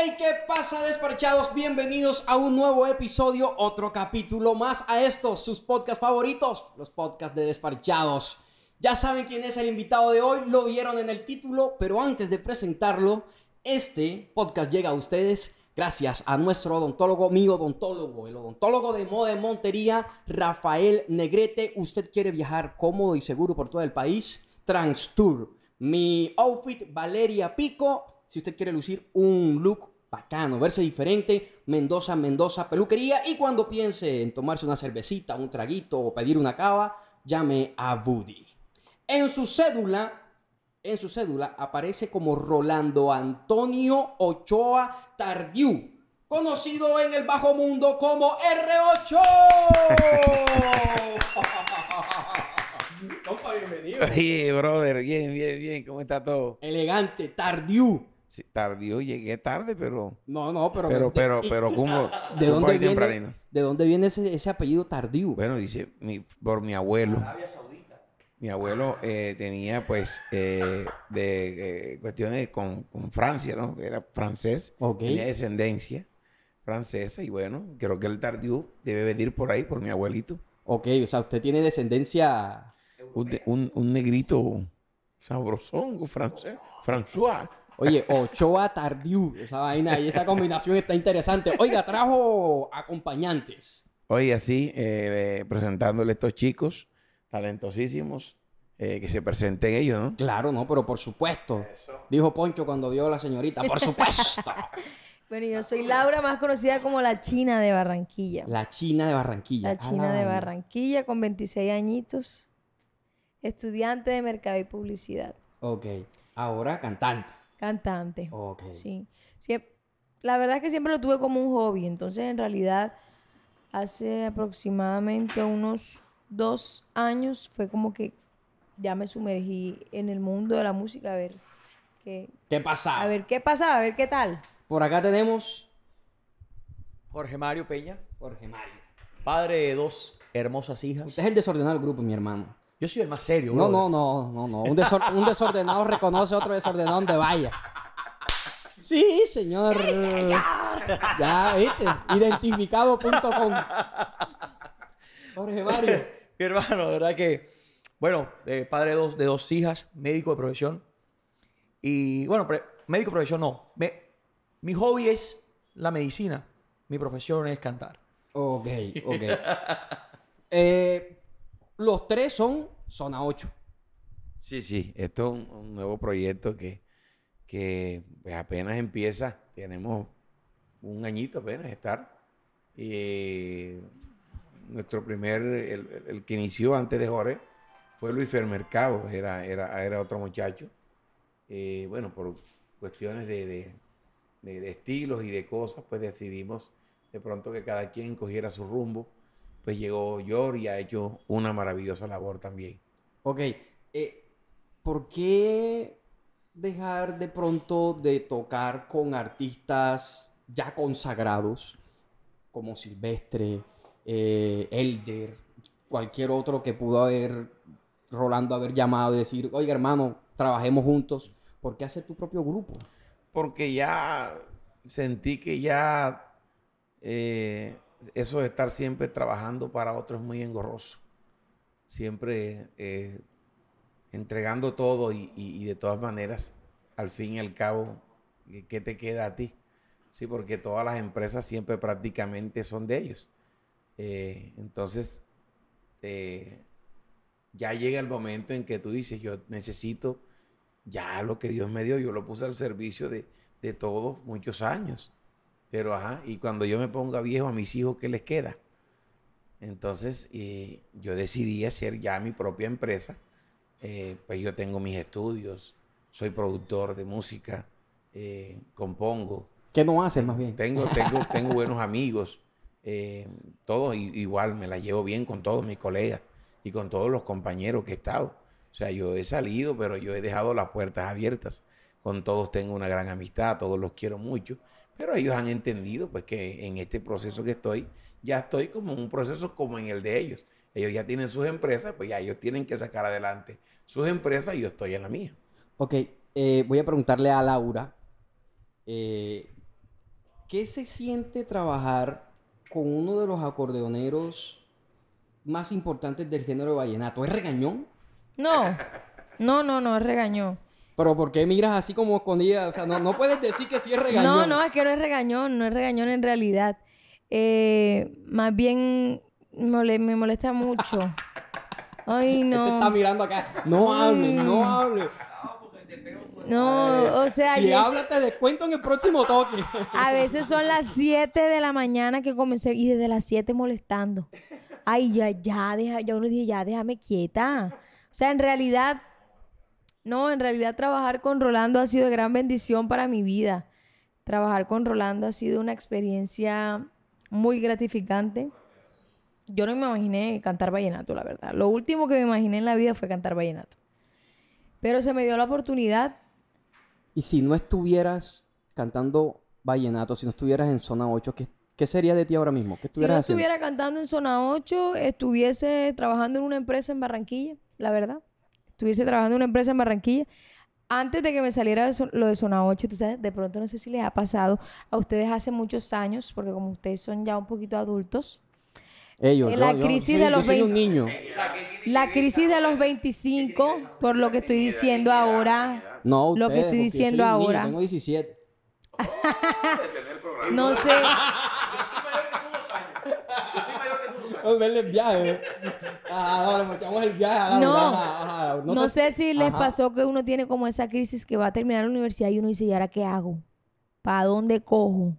Hey, ¿qué pasa, despachados? Bienvenidos a un nuevo episodio, otro capítulo más a estos, sus podcasts favoritos, los podcasts de despachados. Ya saben quién es el invitado de hoy, lo vieron en el título, pero antes de presentarlo, este podcast llega a ustedes gracias a nuestro odontólogo, mi odontólogo, el odontólogo de moda de Montería, Rafael Negrete. ¿Usted quiere viajar cómodo y seguro por todo el país? Transtour. Mi outfit, Valeria Pico si usted quiere lucir un look bacano, verse diferente, Mendoza, Mendoza, peluquería. Y cuando piense en tomarse una cervecita, un traguito o pedir una cava, llame a Woody. En su cédula, en su cédula aparece como Rolando Antonio Ochoa Tardiu, conocido en el bajo mundo como R8. Compa, bienvenido. Oye, brother, bien, bien, bien, ¿cómo está todo? Elegante, Tardiu. Sí, tardío, llegué tarde, pero. No, no, pero. Pero, pero, pero, ¿cómo? ¿De dónde viene, ¿de dónde viene ese, ese apellido tardío? Bueno, dice mi, por mi abuelo. Arabia Saudita. Mi abuelo eh, tenía, pues, eh, de eh, cuestiones con, con, Francia, ¿no? Era francés. Tenía descendencia francesa y bueno, creo que el tardío debe venir por ahí, por mi abuelito. Ok, o sea, usted tiene descendencia. Un, un, un negrito sabrosón, francés, François. Oye, Ochoa Tardiu, esa vaina y esa combinación está interesante. Oiga, trajo acompañantes. Oye, así, eh, presentándole a estos chicos talentosísimos, eh, que se presenten ellos, ¿no? Claro, no, pero por supuesto. Dijo Poncho cuando vio a la señorita, por supuesto. bueno, yo soy Laura, más conocida como la China de Barranquilla. La China de Barranquilla. La China de Barranquilla, con 26 añitos, estudiante de Mercado y Publicidad. Ok, ahora cantante. Cantante. Sí. la verdad es que siempre lo tuve como un hobby. Entonces, en realidad, hace aproximadamente unos dos años fue como que ya me sumergí en el mundo de la música a ver qué, ¿Qué pasa. A ver qué pasa, a ver qué tal. Por acá tenemos Jorge Mario Peña. Jorge Mario. Padre de dos hermosas hijas. Usted es el desordenado del grupo, mi hermano. Yo soy el más serio, No, no, no, no, no. Un, desordenado reconoce a otro desordenado donde vaya. Sí, señor. Sí, señor. Ya, viste. Identificado.com. Jorge Mario. Mi hermano, de verdad que, bueno, eh, padre de dos, de dos hijas, médico de profesión. Y bueno, médico de profesión no. mi hobby es la medicina. Mi profesión es cantar. Ok, ok. eh, los tres son Zona 8. Sí, sí. Esto es un, nuevo proyecto que, que pues, apenas empieza. Tenemos un añito apenas de estar. Y nuestro primer, el, que inició antes de Jorge, fue Luis Fermercado, era, era, era otro muchacho. Eh, bueno, por cuestiones de, de, estilos y de cosas, pues decidimos de pronto que cada quien cogiera su rumbo pues llegó Yor y ha hecho una maravillosa labor también. Ok, eh, ¿por qué dejar de pronto de tocar con artistas ya consagrados como Silvestre, eh, Elder, cualquier otro que pudo haber, Rolando haber llamado y decir, oiga hermano, trabajemos juntos? ¿Por qué hacer tu propio grupo? Porque ya sentí que ya... Eh, eso de estar siempre trabajando para otros es muy engorroso. Siempre eh, entregando todo y, de todas maneras, al fin y al cabo, ¿qué te queda a ti? Sí, porque todas las empresas siempre prácticamente son de ellos. Eh, entonces, eh, ya llega el momento en que tú dices, yo necesito ya lo que Dios me dio, yo lo puse al servicio de, de todos muchos años. Pero, ajá, y cuando yo me ponga viejo a mis hijos, ¿qué les queda? Entonces, eh, yo decidí hacer ya mi propia empresa. Eh, pues yo tengo mis estudios, soy productor de música, eh, compongo. ¿Qué no haces más bien? Tengo, tengo, tengo buenos amigos, todos igual, me la llevo bien con todos mis colegas y con todos los compañeros que he estado. O sea, yo he salido, pero yo he dejado las puertas abiertas. Con todos tengo una gran amistad, todos los quiero mucho. Pero ellos han entendido pues que en este proceso que estoy, ya estoy como en un proceso como en el de ellos. Ellos ya tienen sus empresas, pues ya ellos tienen que sacar adelante sus empresas y yo estoy en la mía. Ok, eh, voy a preguntarle a Laura, eh, ¿qué se siente trabajar con uno de los acordeoneros más importantes del género de vallenato? ¿Es regañón? No, no, no, no, es regañón. Pero ¿por qué miras así como escondida? O sea, no, no puedes decir que sí es regañón. No, no, es que no es regañón, no es regañón en realidad. Eh, más bien me molesta mucho. Ay, no. Este está mirando acá. No hable, no hable. No, o sea... Si habla, te descuento en el próximo toque. A veces son las 7 de la mañana que comencé y desde las 7 molestando. Ay, ya, ya, deja, ya uno dice, ya, déjame quieta. O sea, en realidad, no, en realidad trabajar con Rolando ha sido de gran bendición para mi vida. Trabajar con Rolando ha sido una experiencia muy gratificante. Yo no me imaginé cantar vallenato, la verdad. Lo último que me imaginé en la vida fue cantar vallenato. Pero se me dio la oportunidad. Y si no estuvieras cantando vallenato, si no estuvieras en zona 8, ¿qué, sería de ti ahora mismo? si no estuviera cantando en zona 8, estuviese trabajando en una empresa en Barranquilla, la verdad. Estuviese trabajando en una empresa en Barranquilla. Antes de que me saliera lo de zona 8, de pronto no sé si les ha pasado a ustedes hace muchos años, porque como ustedes son ya un poquito adultos, ellos, la crisis de los 20, La crisis de los 25, por lo que estoy diciendo ahora. No, lo que estoy diciendo ahora. tengo 17. no sé. Yo soy mayor tú años. Yo soy el viaje. Ah, le echamos el viaje. no, no, sé, si les pasó que uno tiene como esa crisis que va a terminar la universidad y uno dice, ¿y ahora qué hago? ¿Para dónde cojo?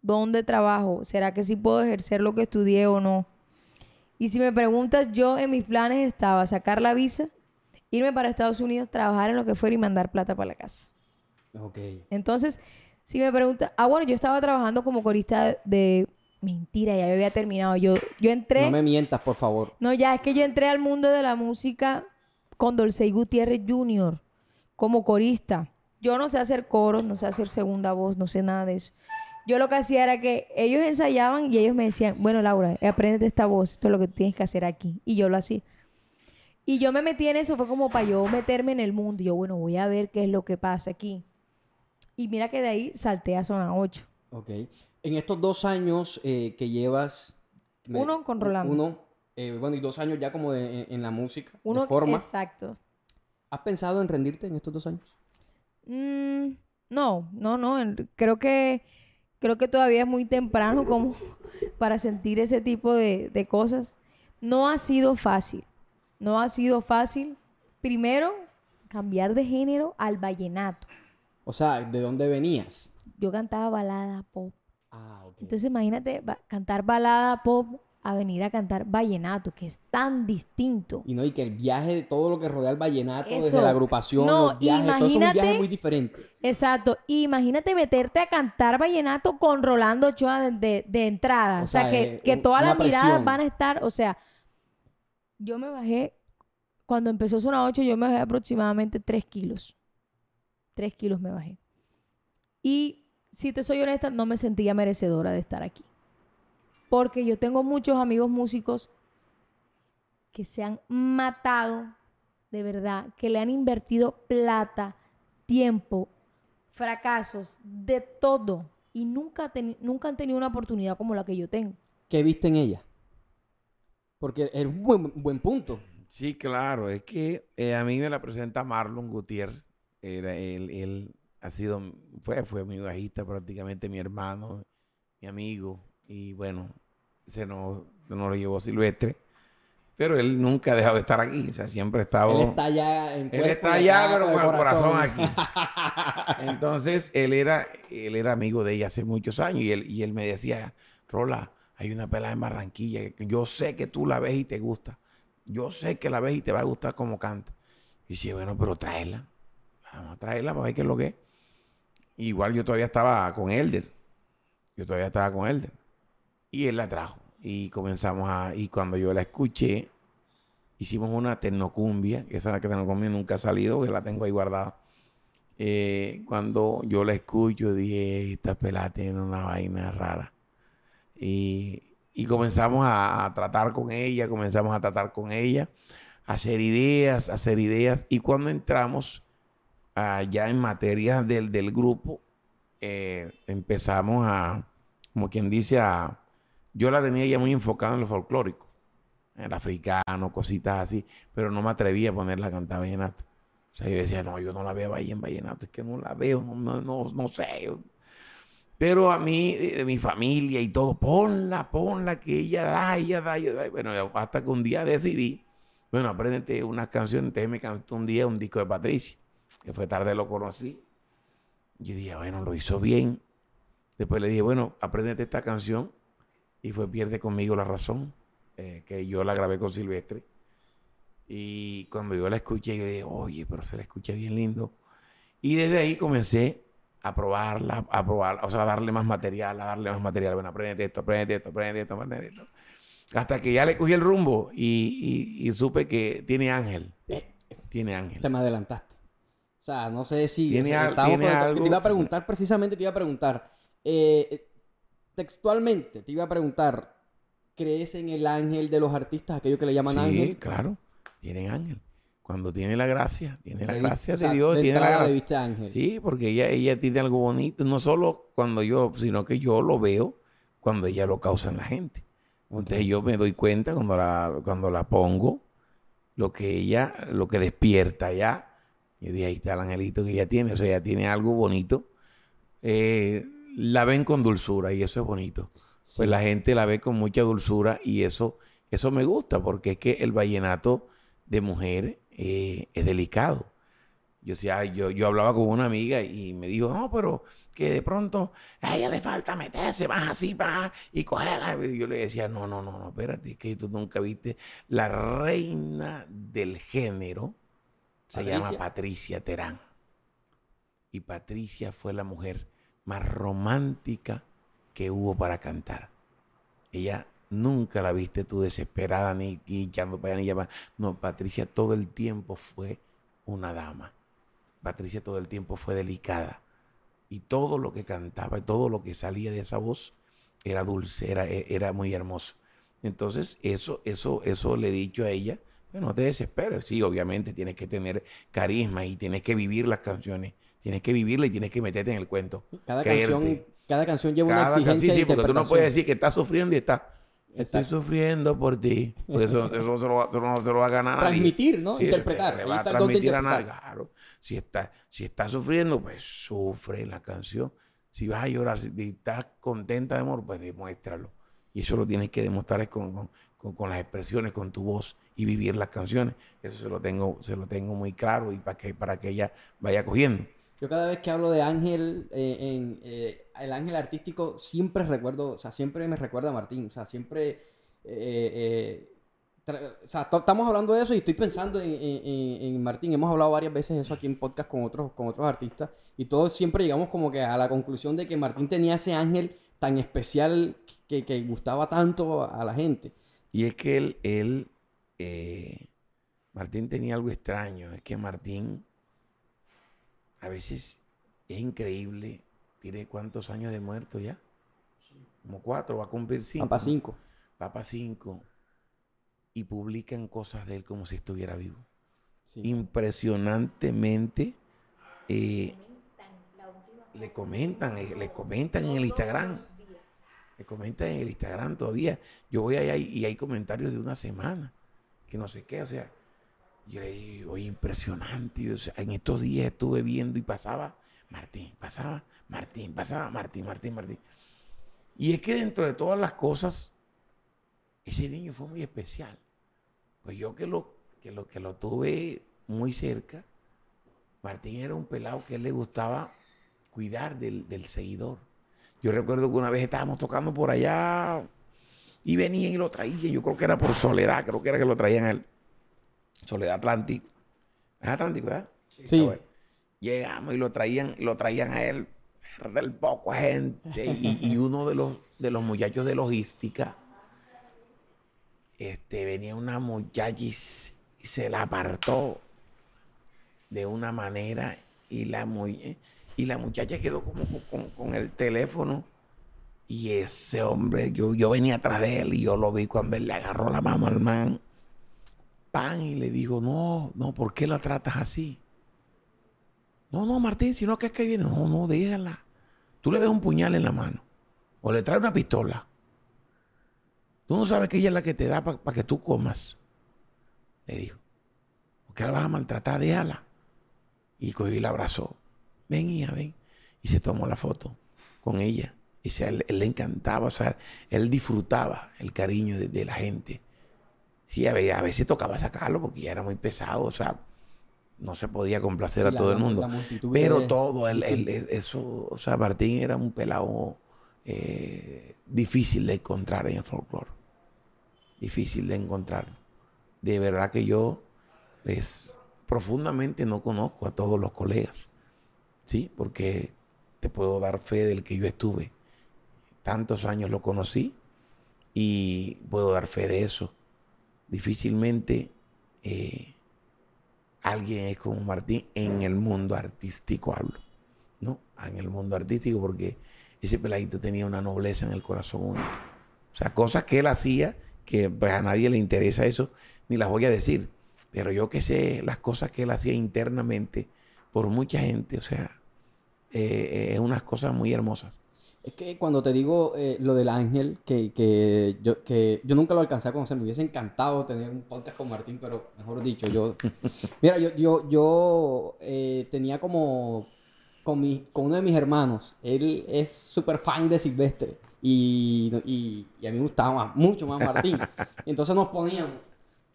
¿Dónde trabajo? ¿Será que sí puedo ejercer lo que estudié o no? Y si me preguntas, yo en mis planes estaba sacar la visa, irme para Estados Unidos, trabajar en lo que fuera y mandar plata para la casa. Ok. Entonces, si me preguntas, ah, bueno, yo estaba trabajando como corista de... Mentira, ya había terminado. Yo, yo entré... No me mientas, por favor. No, ya, es que yo entré al mundo de la música con Dolce Gutiérrez Jr. como corista. Yo no sé hacer coros, no sé hacer segunda voz, no sé nada de eso yo lo que hacía era que ellos ensayaban y ellos me decían, bueno, Laura, aprende esta voz, esto es lo que tienes que hacer aquí. Y yo lo hacía. Y yo me metí en eso, fue como para yo meterme en el mundo. Y yo, bueno, voy a ver qué es lo que pasa aquí. Y mira que de ahí salté a zona 8. Ok. En estos dos años eh, que llevas... uno con Rolando. Uno, eh, bueno, y dos años ya como de, en, la música. Uno, de forma. Exacto. ¿Has pensado en rendirte en estos dos años? Mm, no, no, no. Creo que Creo que todavía es muy temprano como para sentir ese tipo de, cosas. No ha sido fácil. No ha sido fácil. Primero, cambiar de género al vallenato. O sea, ¿de dónde venías? Yo cantaba balada pop. Ah. Entonces imagínate cantar balada pop a venir a cantar vallenato, que es tan distinto. Y no, y que el viaje de todo lo que rodea el vallenato, desde la agrupación, los viajes, todo es un viaje muy diferente. Exacto. Y imagínate meterte a cantar vallenato con Rolando Ochoa de, entrada. O, sea, que, que todas las miradas van a estar, o sea, yo me bajé, cuando empezó Zona 8, yo me bajé aproximadamente 3 kilos. 3 kilos me bajé. Y si te soy honesta, no me sentía merecedora de estar aquí porque yo tengo muchos amigos músicos que se han matado de verdad, que le han invertido plata, tiempo, fracasos, de todo, y nunca, nunca han tenido una oportunidad como la que yo tengo. ¿Qué viste en ella? Porque es un buen, buen punto. Sí, claro, es que eh, a mí me la presenta Marlon Gutiérrez. Era, él, él ha sido, fue, fue mi bajista prácticamente, mi hermano, mi amigo. Y bueno, se nos, lo llevó Silvestre. Pero él nunca ha dejado de estar aquí. O sea, siempre ha estado. Él está allá en Él está allá, pero con el corazón, aquí. Entonces, él era, él era amigo de ella hace muchos años. Y él, y él me decía, Rola, hay una pelada en Barranquilla. Yo sé que tú la ves y te gusta. Yo sé que la ves y te va a gustar como canta. Y decía, bueno, pero tráela. Vamos a traerla para ver qué es lo que es. Igual yo todavía estaba con Elder. Yo todavía estaba con Elder. Y él la trajo. Y comenzamos a. Y cuando yo la escuché, hicimos una tecnocumbia. Esa tecnocumbia nunca ha salido, que la tengo ahí guardada. Eh, cuando yo la escucho, dije: Esta pelada tiene una vaina rara. Y, comenzamos a, tratar con ella, comenzamos a tratar con ella, a hacer ideas, a hacer ideas. Y cuando entramos ya en materia del, del grupo, eh, empezamos a como quien dice, a, yo la tenía ya muy enfocada en lo folclórico, en el africano, cositas así, pero no me atrevía a ponerla a cantar vallenato. O sea, yo decía, no, yo no la veo ahí en vallenato, es que no la veo, no, no, no, sé. Pero a mí, de mi familia y todo, ponla, ponla, que ella da, ella da, ella da. Bueno, hasta que un día decidí, bueno, apréndete unas canciones, entonces me cantó un día un disco de Patricia, que fue tarde lo conocí. Yo dije, bueno, lo hizo bien. Después le dije, bueno, apréndete esta canción. Y fue Pierde conmigo la razón, eh, que yo la grabé con Silvestre. Y cuando yo la escuché, yo dije, oye, pero se la escucha bien lindo. Y desde ahí comencé a probarla, a probarla, o sea, a darle más material, a darle más material. Bueno, aprende esto, aprende esto, aprende esto, aprende esto. Hasta que ya le cogí el rumbo y, supe que tiene ángel. Tiene ángel. Te me adelantaste. O sea, no sé si... Tiene, algo... Te iba a preguntar, precisamente te iba a preguntar. Eh, textualmente, te iba a preguntar, ¿crees en el ángel de los artistas, aquello que le llaman ángel? Sí, claro tienen ángel. Cuando tiene la gracia, tiene la gracia de Dios, tiene la gracia. Ángel. Sí, porque ella, ella tiene algo bonito, no solo cuando yo, sino que yo lo veo cuando ella lo causa en la gente. Entonces yo me doy cuenta cuando la, cuando la pongo, lo que ella, lo que despierta ya. Y de ahí está el angelito que ella tiene, o sea, ella tiene algo bonito. Eh, la ven con dulzura y eso es bonito. Pues la gente la ve con mucha dulzura y eso, eso me gusta porque es que el vallenato de mujer eh, es delicado. Yo, decía, yo, yo hablaba con una amiga y me dijo, no, pero que de pronto a ella le falta meterse más así para y cogerla. Y yo le decía, no, no, no, no, espérate, que tú nunca viste la reina del género. Se llama Patricia Terán. Y Patricia fue la mujer más romántica que hubo para cantar. Ella Nunca la viste tú desesperada ni echando para allá ni llamando. No, Patricia todo el tiempo fue una dama. Patricia todo el tiempo fue delicada. Y todo lo que cantaba y todo lo que salía de esa voz era dulce, era, e, muy hermoso. Entonces, eso, eso, eso le he dicho a ella. Bueno, no te desesperes. Sí, obviamente tienes que tener carisma y tienes que vivir las canciones. Tienes que vivirla y tienes que meterte en el cuento. Cada, canción, cada canción lleva una exigencia. Sí, sí, porque tú no puedes decir que estás sufriendo y estás Estoy sufriendo por ti. Porque eso, eso, se lo, no se lo va a ganar a Transmitir, ¿no? Interpretar. le va a transmitir a nadie. Claro. Si estás si está sufriendo, pues sufre la canción. Si vas a llorar, si estás contenta de amor, pues demuéstralo. Y eso lo tienes que demostrar con, con, con, las expresiones, con tu voz y vivir las canciones. Eso se lo tengo, se lo tengo muy claro y para que, para que ella vaya cogiendo. Yo cada vez que hablo de Ángel, eh, en, eh, el Ángel artístico, siempre recuerdo, o sea, siempre me recuerda a Martín, o sea, siempre... Eh, o sea, estamos hablando de eso y estoy pensando en, Martín. Hemos hablado varias veces eso aquí en podcast con otros, con otros artistas y todos siempre llegamos como que a la conclusión de que Martín tenía ese ángel tan especial que, que gustaba tanto a la gente. Y es que él, él Martín tenía algo extraño, es que Martín a veces es increíble. Tiene cuántos años de muerto ya? Como cuatro, va a cumplir cinco. Papa cinco. Papa cinco. Y publican cosas de él como si estuviera vivo. Impresionantemente. Eh, le comentan, eh, le comentan en el Instagram. Le comentan en el Instagram todavía. Yo voy allá y hay comentarios de una semana. Que no sé qué, o sea yo le digo, impresionante. en estos días estuve viendo y pasaba Martín, pasaba Martín, pasaba Martín, Martín, Martín. Y es que dentro de todas las cosas, ese niño fue muy especial. Pues yo que lo, que lo, que lo tuve muy cerca, Martín era un pelado que él le gustaba cuidar del seguidor. Yo recuerdo que una vez estábamos tocando por allá y venían y lo traían. Yo creo que era por soledad, creo que era que lo traían a él. Soledad Atlántico. ¿Es Atlántico, verdad? Sí. llegamos y lo traían, lo traían a él, del poco gente. Y, uno de los, de los muchachos de logística, este, venía una muchacha y, se la apartó de una manera y la, y la muchacha quedó como con, el teléfono. Y ese hombre, yo, yo venía atrás de él y yo lo vi cuando él le agarró la mano al man pan y le digo, no, no, ¿por qué la tratas así? No, no, Martín, sino que es que viene. No, no, déjala. Tú le ves un puñal en la mano. o le trae una pistola. Tú no sabes que ella es la que te da para que tú comas. Le dijo, ¿por qué la vas a maltratar? Déjala. Y cogió y la abrazó. Ven, hija, ven. Y se tomó la foto con ella. Y sea, él, le encantaba, o sea, él disfrutaba el cariño de, la gente. Sí, a veces, tocaba sacarlo porque ya era muy pesado, o sea, no se podía complacer a todo el mundo. Pero todo, el, eso, o sea, Martín era un pelado eh, difícil de encontrar en el folclore. Difícil de encontrar. De verdad que yo pues, profundamente no conozco a todos los colegas. ¿Sí? Porque te puedo dar fe del que yo estuve. Tantos años lo conocí y puedo dar fe de eso. Difícilmente eh, alguien es como Martín en el mundo artístico, hablo. ¿No? En el mundo artístico, porque ese peladito tenía una nobleza en el corazón único. O sea, cosas que él hacía que pues, a nadie le interesa eso, ni las voy a decir. Pero yo que sé las cosas que él hacía internamente por mucha gente, o sea, eh, es unas cosas muy hermosas. Es que cuando te digo eh, lo del ángel, que, que, yo, que yo nunca lo alcancé a conocer, me hubiese encantado tener un podcast con Martín, pero mejor dicho, yo... Mira, yo, yo, yo eh, tenía como con, mi, con uno de mis hermanos. Él es súper fan de Silvestre. Y, y, a mí me gustaba mucho más Martín. Entonces nos poníamos,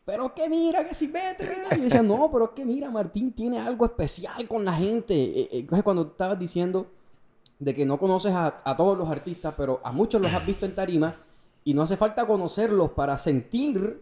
pero que mira, que Silvestre. Y yo decía, no, pero que mira, Martín tiene algo especial con la gente. E, e, entonces cuando estabas diciendo de que no conoces a, a todos los artistas, pero a muchos los has visto en tarima y no hace falta conocerlos para sentir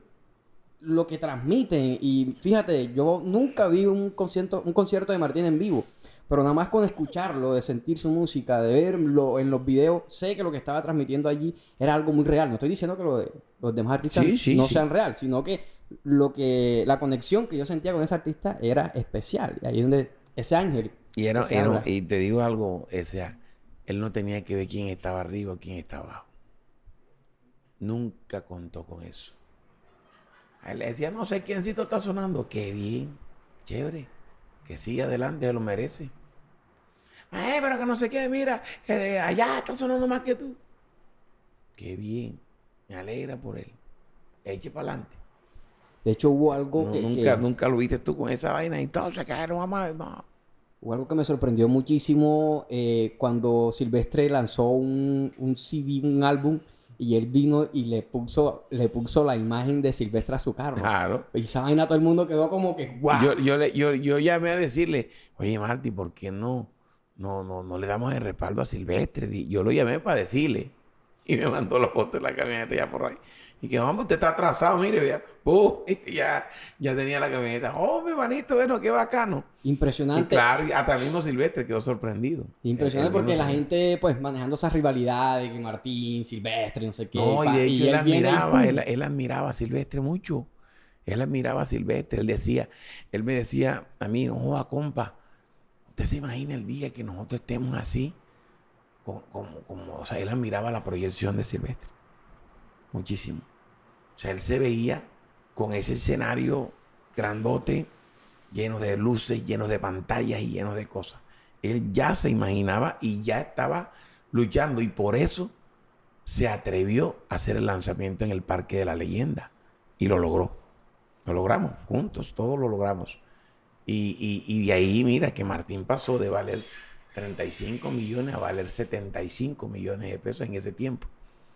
lo que transmiten. Y fíjate, yo nunca vi un concierto, un concierto de Martín en vivo. Pero nada más con escucharlo, de sentir su música, de verlo en los videos, sé que lo que estaba transmitiendo allí era algo muy real. No estoy diciendo que lo de, los demás artistas no sean real, sino que lo que la conexión que yo sentía con ese artista era especial. Y ahí es donde ese ángel. Y, era, y te digo algo, ese, él no tenía que ver quién estaba arriba o quién estaba abajo. Nunca contó con eso. A él le decía, no sé quiéncito está sonando. Qué bien, chévere. Que sigue adelante, lo merece. Ay, pero que no sé qué, mira, que allá está sonando más que tú. Qué bien, me alegra por él. Eche para adelante. De hecho, hubo algo que, nunca, nunca lo viste tú con esa vaina y todo, se cayeron a no. Hubo algo que me sorprendió muchísimo eh, cuando Silvestre lanzó un, un CD, un álbum y él vino y le puso, le puso la imagen de Silvestre a su carro. Claro. Y esa vaina todo el mundo quedó como que ¡guau! Yo, yo, le, yo, yo llamé a decirle, oye Marty, ¿por qué no, no, no, no le damos el respaldo a Silvestre? Yo lo llamé para decirle. Y me mandó los fotos de la camioneta ya por ahí. Y que, vamos, usted está atrasado, mire, ya. ya, ya tenía la camioneta. Oh, mi manito, bueno, qué bacano. Impresionante. Y claro, hasta mismo Silvestre quedó sorprendido. Impresionante porque la gente, pues, manejando esas rivalidades, que Martín, Silvestre, no sé qué. No, y, de él, admiraba, él, admiraba a Silvestre mucho. Él admiraba a Silvestre. Él decía, él me decía a mí, no joda, compa, usted se imagina el día que nosotros estemos así, como, como, o sea, él admiraba la proyección de Silvestre muchísimo. O sea, él se veía con ese escenario grandote, lleno de luces, lleno de pantallas y lleno de cosas. Él ya se imaginaba y ya estaba luchando y por eso se atrevió a hacer el lanzamiento en el Parque de la Leyenda y lo logró. Lo logramos juntos, todos lo logramos. Y, y de ahí, mira, que Martín pasó de valer 35 millones a valer 75 millones de pesos en ese tiempo.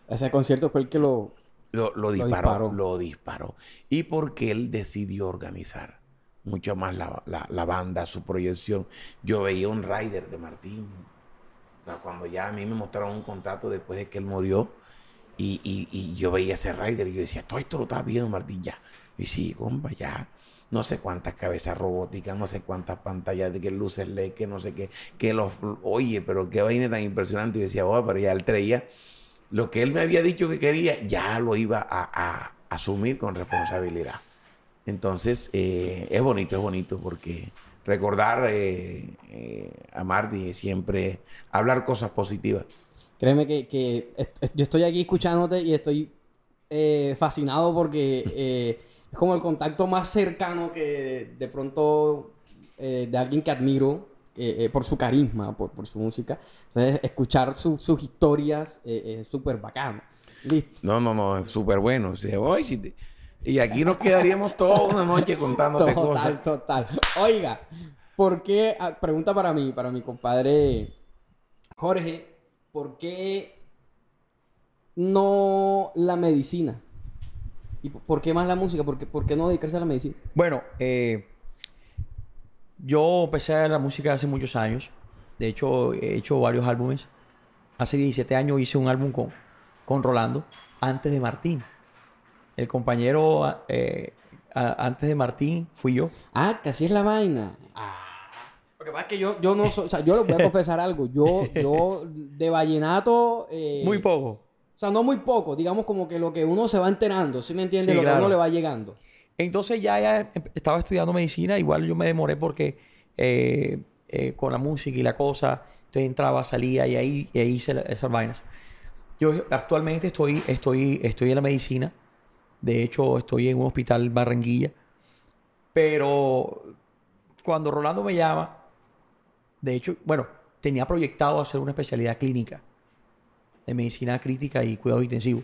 Ese concierto fue el que lo... Lo, disparó, lo disparó. Y porque él decidió organizar mucho más la, banda, su proyección. Yo veía un rider de Martín. cuando ya a mí me mostraron un contrato después de que él murió. Y, yo veía ese rider y yo decía, todo esto lo estaba viendo Martín ya. Y sí, compa, ya. No sé cuántas cabezas robóticas, no sé cuántas pantallas de que luces LED, que no sé qué, que los, oye, pero qué vaina tan impresionante. Y decía, oh, pero ya él traía lo que él me había dicho que quería, ya lo iba a, asumir con responsabilidad. Entonces, eh, es bonito, es bonito, porque recordar eh, eh, a Marty siempre hablar cosas positivas. Créeme que, yo estoy aquí escuchándote y estoy fascinado porque es como el contacto más cercano que de pronto de alguien que admiro eh, eh, por su carisma, por, por, su música. Entonces, escuchar sus historias es súper bacano. ¿Listo? No, no, no, es súper bueno. Y aquí nos quedaríamos toda una noche contándote cosas. Total, total. Oiga, ¿por qué? Ah, pregunta para mí, para mi compadre Jorge, ¿por qué no la medicina? ¿Y por qué más la música? ¿Por qué, por qué no dedicarse a la medicina? Bueno, eh, yo empecé a la música hace muchos años. De hecho, he hecho varios álbumes. Hace 17 años hice un álbum con, con Rolando, antes de Martín. El compañero eh, antes de Martín fui yo. Ah, que así es la vaina. Ah. Lo que pasa es que yo, yo no o sea, yo les voy a confesar algo. Yo, yo de vallenato. Eh, Muy poco. O sea, no muy poco, digamos como que lo que uno se va enterando, ¿sí me entiende? lo que uno le va llegando. Entonces ya, em, estaba estudiando medicina, igual yo me demoré porque eh, eh, con la música y la cosa, entonces entraba, salía y ahí, y ahí hice esas vainas. Yo actualmente estoy, estoy, estoy en la medicina, de hecho estoy en un hospital Barranquilla, pero cuando Rolando me llama, de hecho, bueno, tenía proyectado hacer una especialidad clínica de medicina crítica y cuidado intensivo.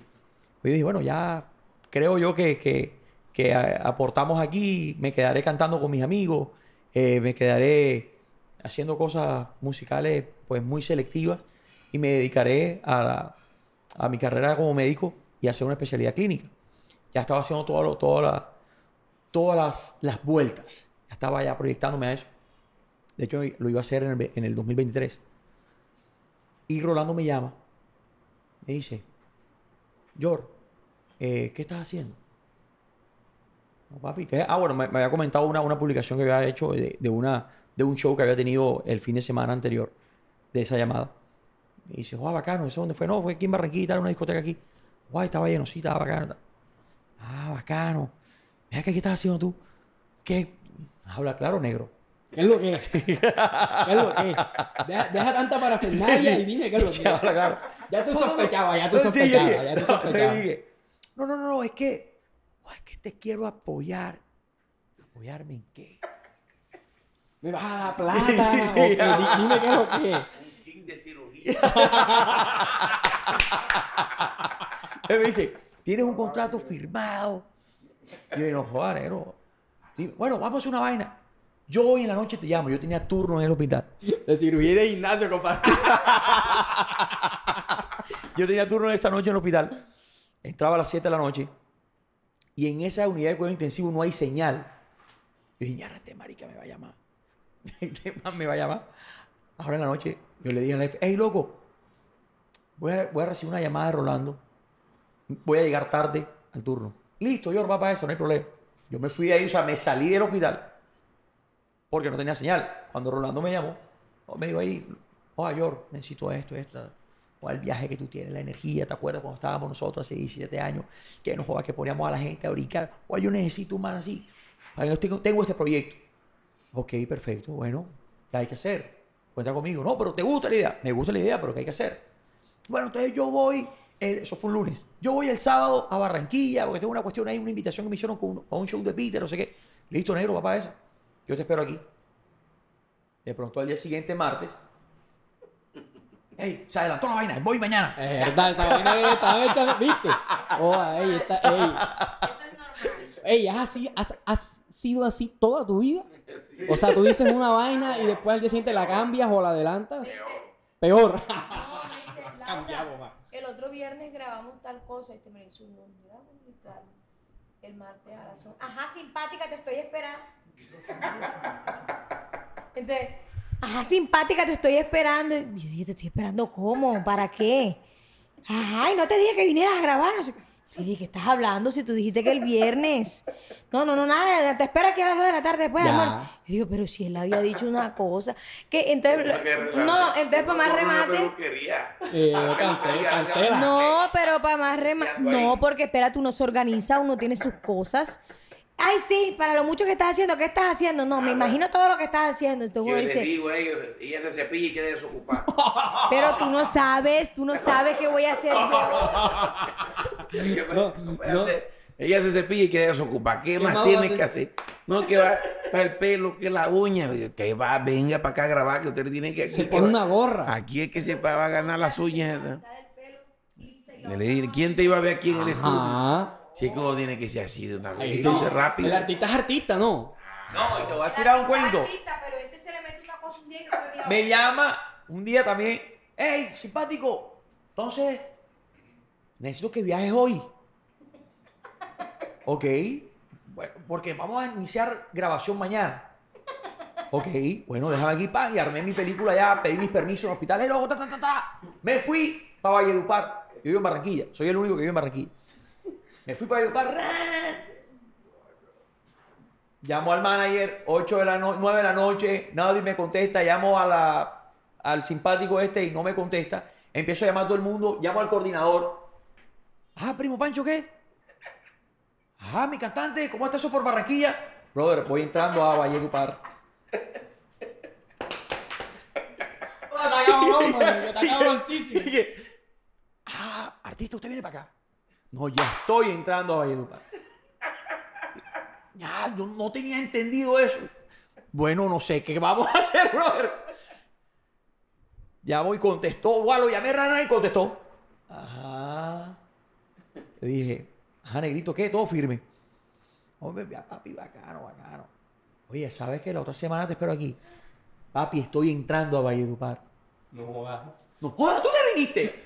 Yo dije, bueno, ya creo yo que, aportamos aquí, me quedaré cantando con mis amigos, eh, me quedaré haciendo cosas musicales pues muy selectivas y me dedicaré a, a mi carrera como médico y a hacer una especialidad clínica. Ya estaba haciendo todo todas las, las vueltas. Ya estaba ya proyectándome a eso. De hecho, lo iba a hacer en el, en el 2023. Y Rolando me llama me dice, George, eh, ¿qué estás haciendo? No, papi, Ah, bueno, me, había comentado una, una, publicación que había hecho de, de, una, de un show que había tenido el fin de semana anterior de esa llamada. Me dice, guau, bacano, ¿eso dónde fue? No, fue aquí en Barranquilla, en una discoteca aquí. Guau, estaba lleno, sí, estaba bacano. Ah, bacano. Mira, ¿qué, ¿qué estás haciendo tú? ¿Qué? Habla claro, negro. ¿Qué es lo que es? ¿Qué es lo que es? Deja, deja tanta parafernalia y dime qué es lo que es. Claro. Ya tú sospechabas, ya tú sospechabas, ya tú sospechabas. No, no, no, es que, es que te quiero apoyar. ¿Apoyarme en qué? ¿Me vas a dar plata? dime qué es lo que. Un king de cirugía. Él me dice, tienes un contrato firmado. Y yo, no, joder, no. Bueno, vamos a hacer una vaina. Yo hoy en la noche te llamo. Yo tenía turno en el hospital. De cirugía de gimnasio, compadre. yo tenía turno esa noche en el hospital. Entraba a las 7 de la noche. Y en esa unidad de cuidado intensivo no hay señal. Yo dije, ñárate, marica, me va a llamar. ¿Qué más me va a llamar? Ahora en la noche yo le dije al jefe, hey, loco, voy a, recibir una llamada de Rolando. Voy a llegar tarde al turno. Listo, yo va para eso, no hay problema. Yo me fui de ahí, o sea, me salí del hospital porque no tenía señal. Cuando Rolando me llamó, me dijo ahí, oye, George, necesito esto, esto. El viaje que tú tienes, la energía, ¿te acuerdas cuando estábamos nosotros hace 17 años? Que nos que poníamos a la gente a brincar. Oye, yo necesito un man así. Tengo, tengo este proyecto. Ok, perfecto, bueno, ¿qué hay que hacer? Cuenta conmigo. No, pero ¿te gusta la idea? Me gusta la idea, pero ¿qué hay que hacer? Bueno, entonces yo voy, eso fue un lunes, yo voy el sábado a Barranquilla, porque tengo una cuestión ahí, una invitación que me hicieron con a un show de Peter, no sé qué. Listo, negro, papá, esa. Yo te espero aquí. De pronto al día siguiente, martes, ¡Ey! Se adelantó la vaina, voy mañana. Es verdad, esa vaina está, ¿viste? Oh, ahí está, ey. Eso es normal. Ey, ¿has, así, has, sido así toda tu vida? O sea, tú dices una vaina y después al día siguiente la cambias o la adelantas. Peor. No, dice, Laura, el otro viernes grabamos tal cosa y te me dice un nombre, el martes a las Ajá, simpática, te estoy esperando. Entonces, ajá, simpática, te estoy esperando. yo dije, te estoy esperando, ¿cómo? ¿Para qué? Ajá, y no te dije que vinieras a grabar. No sé. Y dije, ¿qué estás hablando si tú dijiste que el viernes? No, no, no, nada, te espero aquí a las 2 de la tarde después Y digo, pero si él había dicho una cosa. Que entonces, no, entonces para más remate. Eh, cancela, cancela. No, pero para más remate. No, porque espérate, uno se organiza, uno tiene sus cosas. Ay, sí, para lo mucho que estás haciendo, ¿qué estás haciendo? No, me imagino todo lo que estás haciendo. Entonces yo dice, digo a ellos, ella se cepilla y queda desocupada. Pero tú no sabes, tú no sabes qué voy a hacer yo. no, no. Ella se cepilla y queda desocupada. ¿Qué, más, tiene que hacer? No, que va, para el pelo, que la uña. Que va, venga para acá a grabar, que usted tiene que... Se pone una gorra. Aquí es que se va a ganar las uñas. Le dije, ¿quién te iba a ver aquí en el estudio? Sí, como tiene que ser así de una vez. No, rápido. El artista es artista, ¿no? No, y te voy a tirar un cuento. pero este se le mete una cosa un día y Me llama un día también. ¡Ey, simpático! Entonces, necesito que viajes hoy. Ok. Bueno, porque vamos a iniciar grabación mañana. Ok, bueno, déjame aquí, pa, y armé mi película ya, pedí mis permisos en el hospital, y luego, ta, ta, ta, ta. Me fui para Valledupar. Yo vivo en Barranquilla, soy el único que vive en Barranquilla. Me fui para Valledupar, Llamo al manager, 8 de la noche, 9 de la noche, nadie me contesta, llamo a la, al simpático este y no me contesta. Empiezo a llamar a todo el mundo, llamo al coordinador. Ah, primo Pancho, ¿qué? Ah, mi cantante, ¿cómo está eso por Barranquilla? Brother, voy entrando a Valledupar. ah, artista, usted viene para acá. No, ya estoy entrando a Valledupar. Ya, yo no tenía entendido eso. Bueno, no sé qué vamos a hacer, brother. Ya voy, contestó. Igual lo llamé rana y contestó. Ajá. Le dije, ajá, negrito, ¿qué? Todo firme. Hombre, papi, bacano, bacano. Oye, ¿sabes qué? La otra semana te espero aquí. Papi, estoy entrando a Valledupar. No jodas. No jodas, tú te viniste.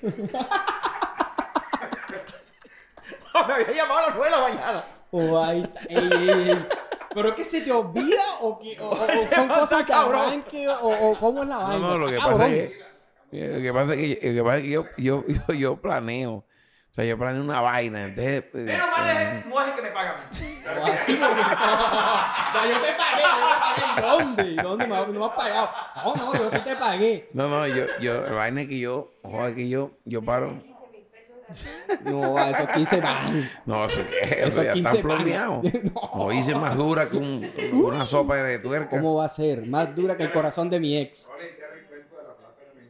me había llamado a las 9 de la mañana. Oh, ahí está. Ey, ey, ey. ¿Pero que se te olvida o, que, o, o son cosas que arranque o, o, cómo es la vaina? No, no, lo que pasa es que, lo que pasa es que, lo que, pasa es que yo, yo, yo, yo planeo. O sea, yo planeo una vaina. Entonces, Pero eh, no es el que me paga a mí. o sea, yo te pagué, yo te pagué. ¿Y dónde? ¿Dónde me, no me has pagado? No, no, yo sí te pagué. No, no, yo, yo, la vaina es que yo, ojo, es que yo, yo paro. No, esos 15 van. No, eso que eso ya está plomeado. No. Lo hice más dura que un, una sopa de tuerca. ¿Cómo va a ser? Más dura que el corazón de mi ex.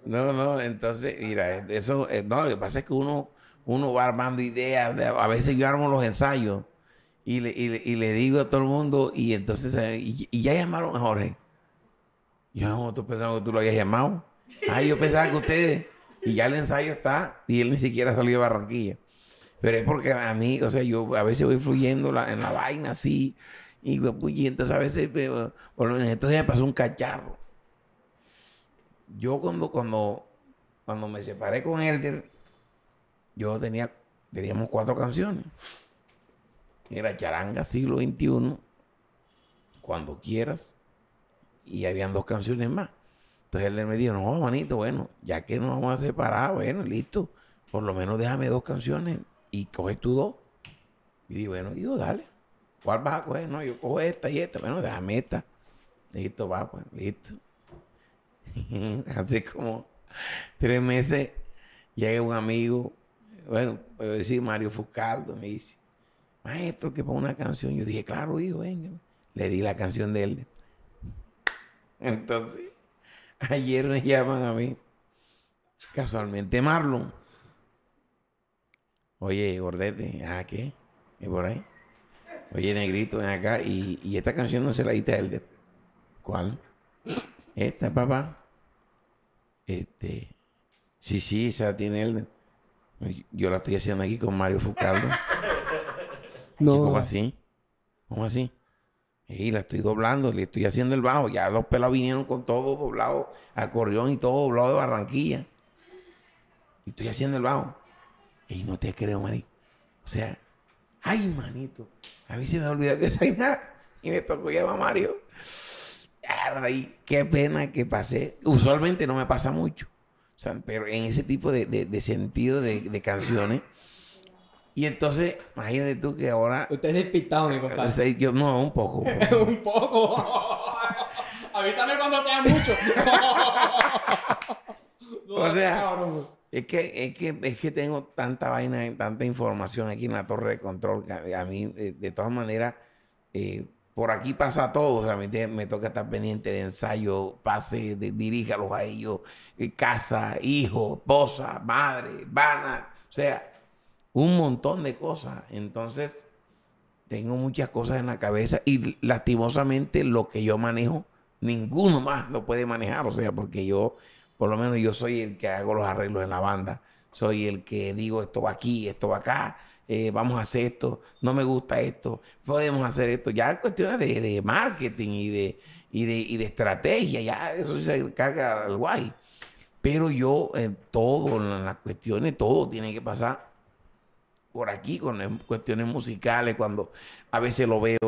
No, no, entonces, mira, eso, eh, no, lo que pasa es que uno, uno va armando ideas. A veces yo armo los ensayos y le, y le, digo a todo el mundo, y entonces, eh, y, ya llamaron a Jorge. Yo, no, tú pensabas que tú lo habías llamado. Ay, yo pensaba que ustedes. Y ya el ensayo está y él ni siquiera salió de Barranquilla. Pero es porque a mí, o sea, yo a veces voy fluyendo en la vaina así. Y, pues, entonces a veces, pero, entonces me pasó un cacharro. Yo cuando, cuando, cuando me separé con él, yo tenía, teníamos cuatro canciones. Era Charanga Siglo XXI, Cuando Quieras, y habían dos canciones más. Entonces él me dijo, no, manito, bueno, ya que nos vamos a separar, bueno, listo. Por lo menos déjame dos canciones y coges tú dos. Y digo, bueno, digo, dale. ¿Cuál vas a coger? No, yo cojo esta y esta. Bueno, déjame esta. Listo, va, pues, listo. Hace como tres meses llega un amigo, bueno, puedo decir Mario Fuscaldo, me dice, maestro, que ponga una canción. Yo dije, claro, hijo, venga. Le di la canción de él. Entonces, Ayer me llaman a mí. Casualmente Marlon. Oye, gordete, ¿ah qué? ¿Y por ahí? Oye, negrito, ven acá. Y, y esta canción no se la diste a él. ¿Cuál? Esta, papá. Este. Sí, sí, esa tiene él. Yo la estoy haciendo aquí con Mario Fucaldo. No. ¿Cómo así? ¿Cómo así? Y la estoy doblando, le estoy haciendo el bajo. Ya los pelos vinieron con todo doblado, acordeón y todo doblado de Barranquilla. Y estoy haciendo el bajo. Y no te creo, manito. O sea, ay, manito. A mí se me olvidó que soy nada. Y me tocó llamar a Mario. Ay, qué pena que pasé. Usualmente no me pasa mucho. Pero en ese tipo de, sentido de canciones y entonces, imagínate tú que ahora. Usted es despistado, mi compadre. Yo, no, un poco. un poco. Avísame cuando te mucho. o sea, es que, es, que, es que tengo tanta vaina, tanta información aquí en la torre de control que a mí, de, todas maneras, eh, por aquí pasa todo. O sea, me, me, toca estar pendiente de ensayo, pase, de, diríjalos a ellos, eh, casa, hijo, esposa, madre, vana. O sea, un montón de cosas. Entonces, tengo muchas cosas en la cabeza y lastimosamente lo que yo manejo, ninguno más lo puede manejar, o sea, porque yo, por lo menos yo soy el que hago los arreglos en la banda, soy el que digo esto va aquí, esto va acá, eh, vamos a hacer esto, no me gusta esto, podemos hacer esto, ya es cuestiones de, de marketing y de, y de, y de estrategia, ya eso se caga al guay. Pero yo, en todo, en las cuestiones, todo tiene que pasar por aquí con cuestiones musicales, cuando a veces lo veo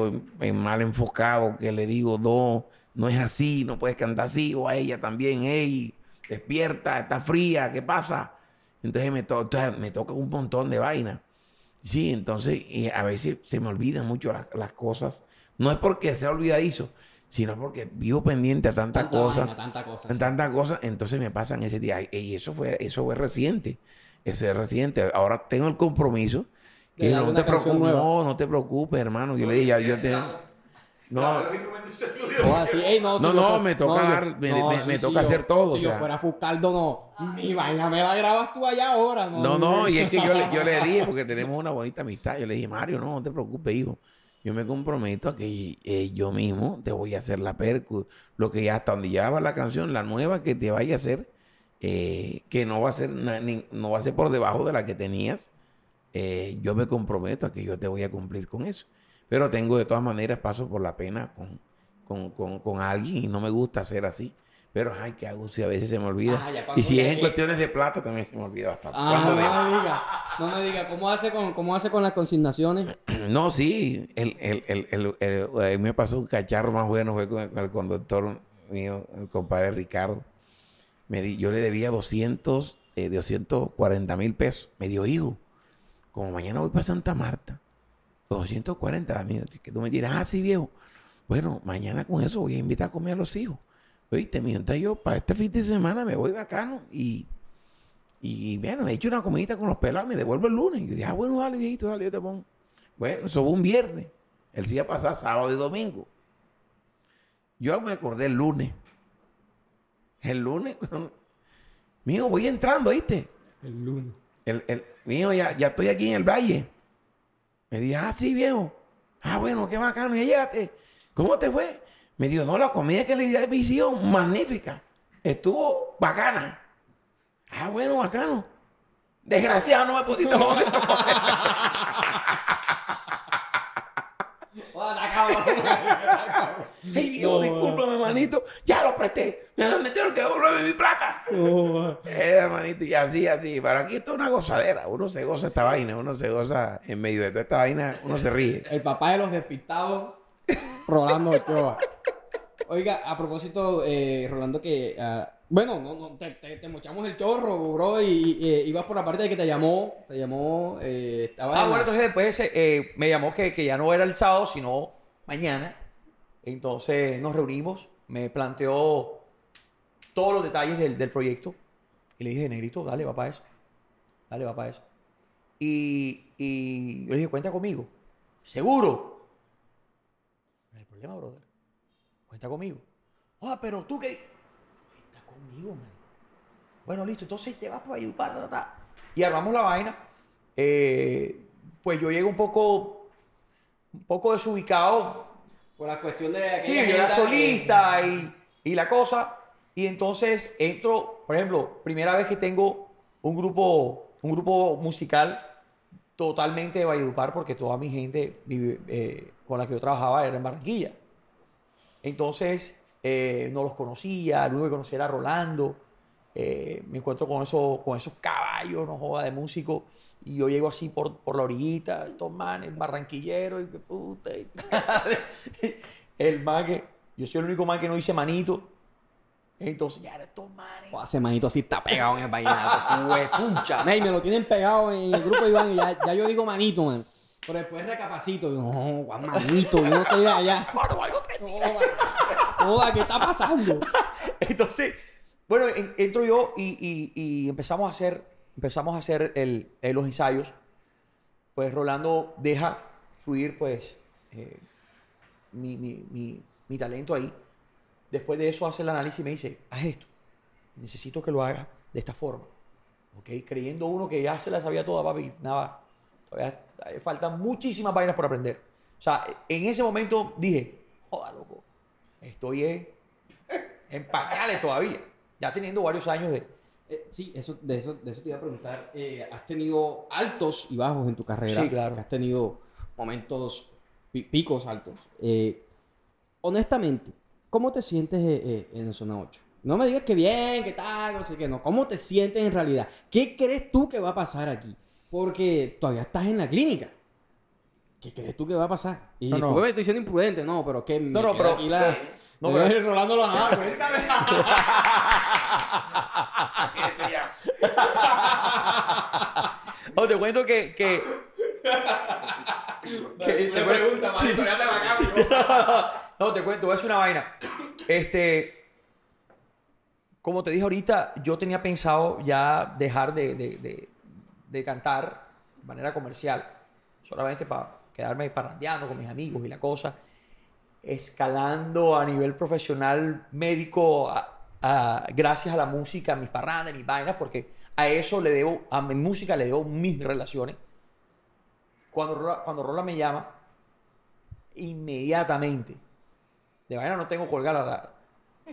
mal enfocado, que le digo, no, no es así, no puedes cantar así, o a ella también, hey, despierta, está fría, ¿qué pasa? Entonces me, me toca un montón de vainas. Sí, entonces a veces se me olvidan mucho las, cosas. No es porque sea olvidadizo, sino porque vivo pendiente a tantas cosas. Tanta cosa, en tantas cosas, entonces me pasan ese día. Y eso fue, eso fue reciente. Eso es reciente. Ahora tengo el compromiso. Que no te, preocupes, no, no te preocupes, hermano. Yo le dije, ya, yo te... No, no, no, no, me toca, dar, me, me, toca hacer todo. Si yo fuera Fuscaldo, no, mi vaina me la grabas tú allá ahora. No, no, no y es que yo le, yo le dije, porque tenemos una bonita amistad, yo le dije, Mario, no, no te preocupes, hijo yo me comprometo a que eh, yo mismo te voy a hacer la percu, lo que ya hasta donde ya va la canción, la nueva que te vaya a hacer, eh, que no va a ser no va a ser por debajo de la que tenías. Eh, yo me comprometo a que yo te voy a cumplir con eso. Pero tengo de todas maneras paso por la pena con, con, con, con alguien y no me gusta hacer así. Pero, ay, ¿qué hago si a veces se me olvida? Ah, y si es en cuestiones de plata, también se me olvida bastante. Ah, no me diga, no me diga. ¿Cómo hace con, cómo hace con las consignaciones? no, sí. El, el, el, el, me pasó un cacharro más bueno fue con el, conductor mío, el compadre Ricardo. Me di, yo le debía 200, eh, 240 mil pesos. Me dio, hijo, como mañana voy para Santa Marta, 240 amigos. Que tú me dirás, ah, sí, viejo. Bueno, mañana con eso voy a invitar a comer a los hijos. Oíste, mi entonces yo para este fin de semana me voy bacano y, y bueno, he hecho una comidita con los pelados, me devuelvo el lunes. Y yo dije, ah, bueno, dale, viejito, dale, yo te pongo. Bueno, eso fue un viernes. El día pasado, sábado y domingo. Yo me acordé el lunes. El lunes, mío, voy entrando, ¿viste? El lunes. El, el, mío, ya, ya estoy aquí en el valle. Me dije, ah, sí, viejo. Ah, bueno, qué bacano, ya ¿Cómo te fue? Me dijo, no, la comida que le di a visión, magnífica. Estuvo bacana. Ah, bueno, bacano. Desgraciado, no me pusiste los Hey, viejo, discúlpame, manito. Ya lo presté. Me tengo que devolverme mi plata. eh, manito, y así, así. Pero aquí esto es una gozadera. Uno se goza esta vaina. Uno se goza en medio de toda esta vaina. Uno se ríe. El papá de los despistados, Rolando Ochoa. Oiga, a propósito, eh, Rolando, que. Uh, bueno, no, no, te, te, mochamos el chorro, bro, y, ibas por la parte de que te llamó. Te llamó. Eh, ah, bueno, entonces después eh, me llamó que, que ya no era el sábado, sino mañana. Entonces nos reunimos, me planteó todos los detalles del, del proyecto. Y le dije, Negrito, dale, va para eso. Dale, va para eso. Y, y yo le dije, cuenta conmigo. ¿Seguro? No hay problema, brother. Cuenta conmigo. Ah, pero tú que. Conmigo, man. Bueno, listo. Entonces te vas para ayudar. Ta, Y armamos la vaina. Eh, pues yo llego un poco. Un poco desubicado. Por la cuestión de. Sí, yo era solista y, y la cosa. Y entonces entro, por ejemplo, primera vez que tengo un grupo, un grupo musical totalmente de Valledupar, porque toda mi gente eh, con la que yo trabajaba era en Barranquilla. Entonces, eh, no los conocía, luego de conocer a Rolando, eh, me encuentro con, eso, con esos caballos, no joda, de músico, y yo llego así por, por la orillita, estos manes, barranquillero, y que puta, y tal. el man que, yo soy el único man que no dice manito, entonces, ya estos manes. ese manito así está pegado en el vallenato. pucha. me lo tienen pegado en el grupo de Iván y ya, ya yo digo manito, man. Pero después recapacito. no, Juan Manito, yo no soy de allá. Joda, ¿qué está pasando? Entonces, bueno, entro yo y, empezamos a hacer, empezamos a hacer el, los ensayos. Pues Rolando deja fluir, pues, eh, mi, mi, mi, talento ahí. Después de eso hace el análisis y me dice, haz esto. Necesito que lo hagas de esta forma. ¿Ok? Creyendo uno que ya se la sabía toda, papi. Nada, todavía faltan muchísimas vainas por aprender. sea, en ese momento dije, joda, loco, estoy en, pañales todavía. Ya teniendo varios años de... Eh, sí, eso, de, eso, de eso te iba a preguntar. Eh, ¿Has tenido altos y bajos en tu carrera? Sí, claro. Has tenido momentos, picos altos. Eh, honestamente, ¿cómo te sientes en Zona 8? No me digas que bien, que tal, no sé qué, no. ¿Cómo te sientes en realidad? ¿Qué crees tú que va a pasar aquí? Porque todavía estás en la clínica. ¿Qué crees tú que va a pasar? Y no, no. me estoy siendo imprudente, no, pero que No, no, pero. Aquí la... No, pero. Rolando los nada, cuéntame. no, te cuento que. que... que te pregunta, Marito, ya te la No, te cuento, voy a hacer una vaina. Este como te dije ahorita, yo tenía pensado ya dejar de, cantar de manera comercial, solamente para quedarme parrandeando con mis amigos y la cosa, escalando a nivel profesional médico gracias a la música, a mis parrandas, mis vainas, porque a eso le debo, a mi música le debo mis relaciones. Cuando Rola, cuando Rola me llama, inmediatamente, de vaina no tengo colgada la,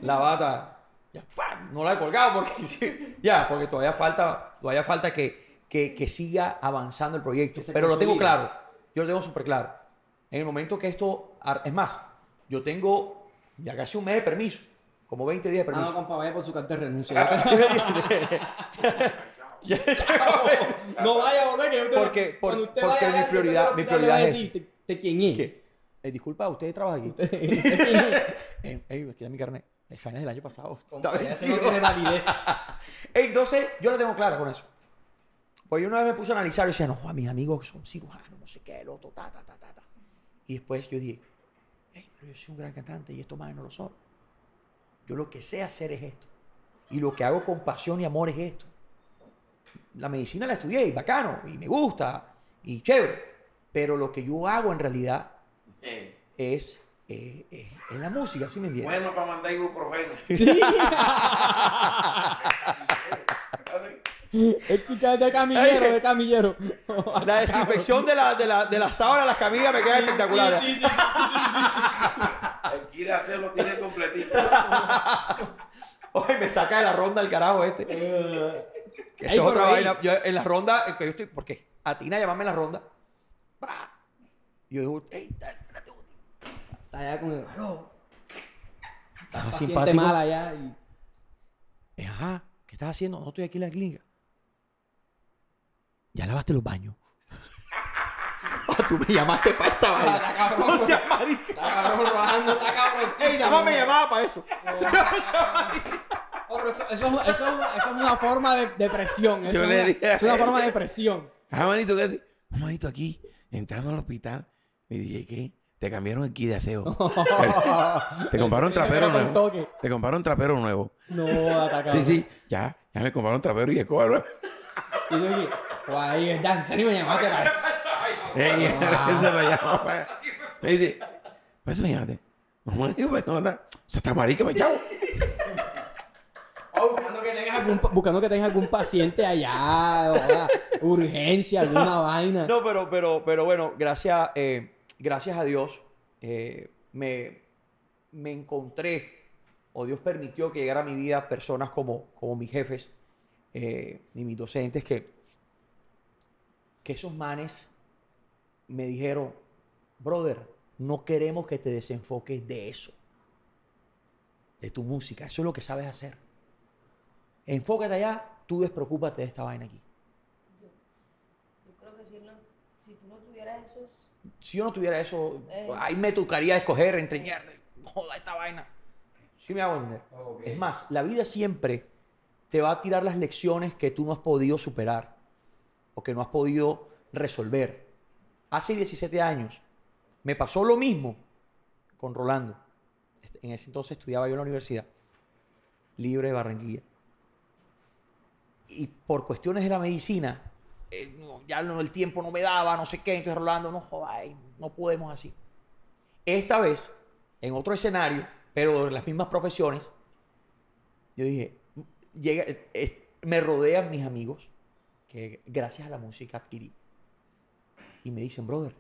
la bata ya, no la he colgado porque ya, porque todavía falta, todavía falta que, que, siga avanzando el proyecto. Pero lo tengo claro, yo lo tengo súper claro. En el momento que esto, es más, yo tengo ya casi un mes de permiso, como 20 días de permiso. Ah, no, compa, vaya por su carta de renuncia. no vaya a volver que usted, porque, porque mi prioridad, mi prioridad es decir, ¿de quién es? Eh, disculpa, ¿usted trabaja aquí? eh, eh, aquí mi carnet. Esa es del año pasado. no tiene validez. Entonces, yo lo tengo clara con eso. Pues yo una vez me puse a analizar y decía, no, a mis amigos que son cirujanos, no sé qué, el otro, ta, ta, ta, ta, ta. Y después yo dije, hey, pero yo soy un gran cantante y estos más no lo son. Yo lo que sé hacer es esto. Y lo que hago con pasión y amor es esto. La medicina la estudié y bacano, y me gusta, y chévere. Pero lo que yo hago en realidad eh. es eh, eh, en la música, ¿sí me entiendes? Bueno, para mandar ibuprofeno. Sí. es de camillero, de camillero. La desinfección de la, de la, de la sábana, las camillas me queda espectacular. Sí, sí, El quiere hacerlo, tiene completito. Hoy me saca de la ronda el carajo este. Uh, es otra vaina. en la ronda, que yo estoy, porque a Tina llamarme en la ronda. Yo digo, hey, dale, Está allá con el. Claro. Está simpático. mal allá y. Eh, ajá, ¿qué estás haciendo? No estoy aquí en la clínica. Ya lavaste los baños. Ah, tú me llamaste para esa vaina. Está cabrón. No seas marica. Está cabrón robando, está cabrón. Ey, nada más me llamaba para eso. No pero eso, eso, eso, es una forma de, de presión. Eso Yo es, le dije es una forma de presión. Ah, manito, ¿qué Manito, aquí, entrando al hospital, me dije, ¿qué? Te cambiaron el kit de aseo. te compraron trapero nuevo. Te compraron trapero nuevo. No, atacado. Sí, sí, ya, ya me compraron trapero y escoba. Y yo dije, pues ahí es Dan, ni me llamaste para eso. Ey, se lo llama Me dice, ¿para eso me llamaste? No, me digo, pues no, sea, está marica, me chavo. Oh, buscando que tengas algún, buscando que tengas algún paciente allá, o, urgencia, alguna vaina. No, pero, pero, pero bueno, gracias. Eh, gracias a Dios, eh, me, encontré, o Dios permitió que llegara a mi vida personas como, como mis jefes eh, y mis docentes que, que esos manes me dijeron, brother, no queremos que te desenfoques de eso, de tu música, eso es lo que sabes hacer. Enfócate allá, tú despreocúpate de esta vaina aquí. Yo, creo que si, si tú no tuvieras esos si yo no tuviera eso, eh. ahí me tocaría escoger entre joda esta vaina. Sí me hago entender. Es más, la vida siempre te va a tirar las lecciones que tú no has podido superar o que no has podido resolver. Hace 17 años me pasó lo mismo con Rolando. Este, en ese entonces estudiaba yo en la universidad, libre de Barranquilla. Y por cuestiones de la medicina, eh, ya el tiempo no me daba, no sé qué, entonces Rolando, no joder, no podemos así. Esta vez, en otro escenario, pero en las mismas profesiones, yo dije, llega, eh, eh, me rodean mis amigos, que gracias a la música adquirí, y me dicen, brother,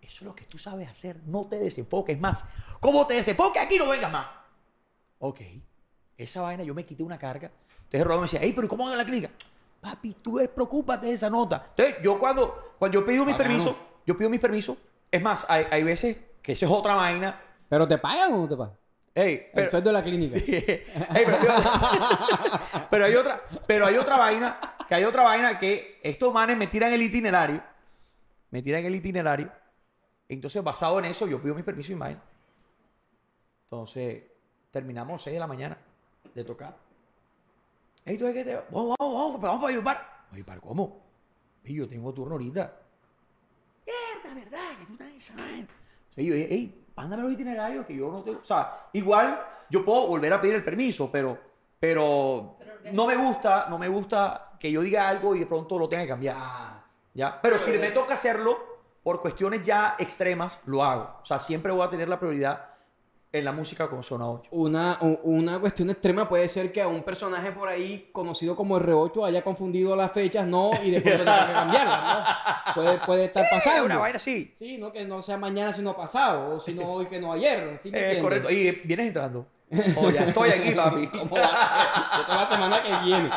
eso es lo que tú sabes hacer. No te desenfoques más. ¿Cómo te desenfoques? Aquí no vengas más. Ok. Esa vaina, yo me quité una carga. Entonces Rodolfo me decía, hey, pero ¿cómo en la clínica? Papi, tú preocúpate de esa nota. Entonces, yo cuando, cuando yo pido mis permisos, yo pido mis permisos. Es más, hay, hay veces que esa es otra vaina. ¿Pero te pagan o no te pagan? Hey, pero, el de la clínica. pero, hay otra, pero hay otra vaina, que hay otra vaina que estos manes me tiran el itinerario, me tiran el itinerario, entonces basado en eso yo pido mi permiso y más. Entonces terminamos a 6 de la mañana de tocar. Ey, tú que te vamos, vamos, vamos, pero vamos para ayudar. Oye, ¿para cómo? Y yo tengo turno ahorita. Mierda, ¿verdad? Que tú estás en esa vaina. Yo, ey, mándame los itinerarios que yo no tengo. O sea, igual yo puedo volver a pedir el permiso, pero, pero no me gusta, no me gusta que yo diga algo y de pronto lo tenga que cambiar. Ah. ¿Ya? Pero si me toca hacerlo por cuestiones ya extremas, lo hago. O sea, siempre voy a tener la prioridad en la música con Zona 8. Una, una cuestión extrema puede ser que a un personaje por ahí conocido como R8 haya confundido las fechas, ¿no? Y después tenga que cambiarlas, ¿no? Puede, puede estar sí, pasando. una vaina así. Sí, no que no sea mañana sino pasado, o si no hoy que no ayer. ¿sí eh, correcto. Y vienes entrando. Oh, ya estoy aquí, papi. ¿Cómo va? Esa es la semana que viene.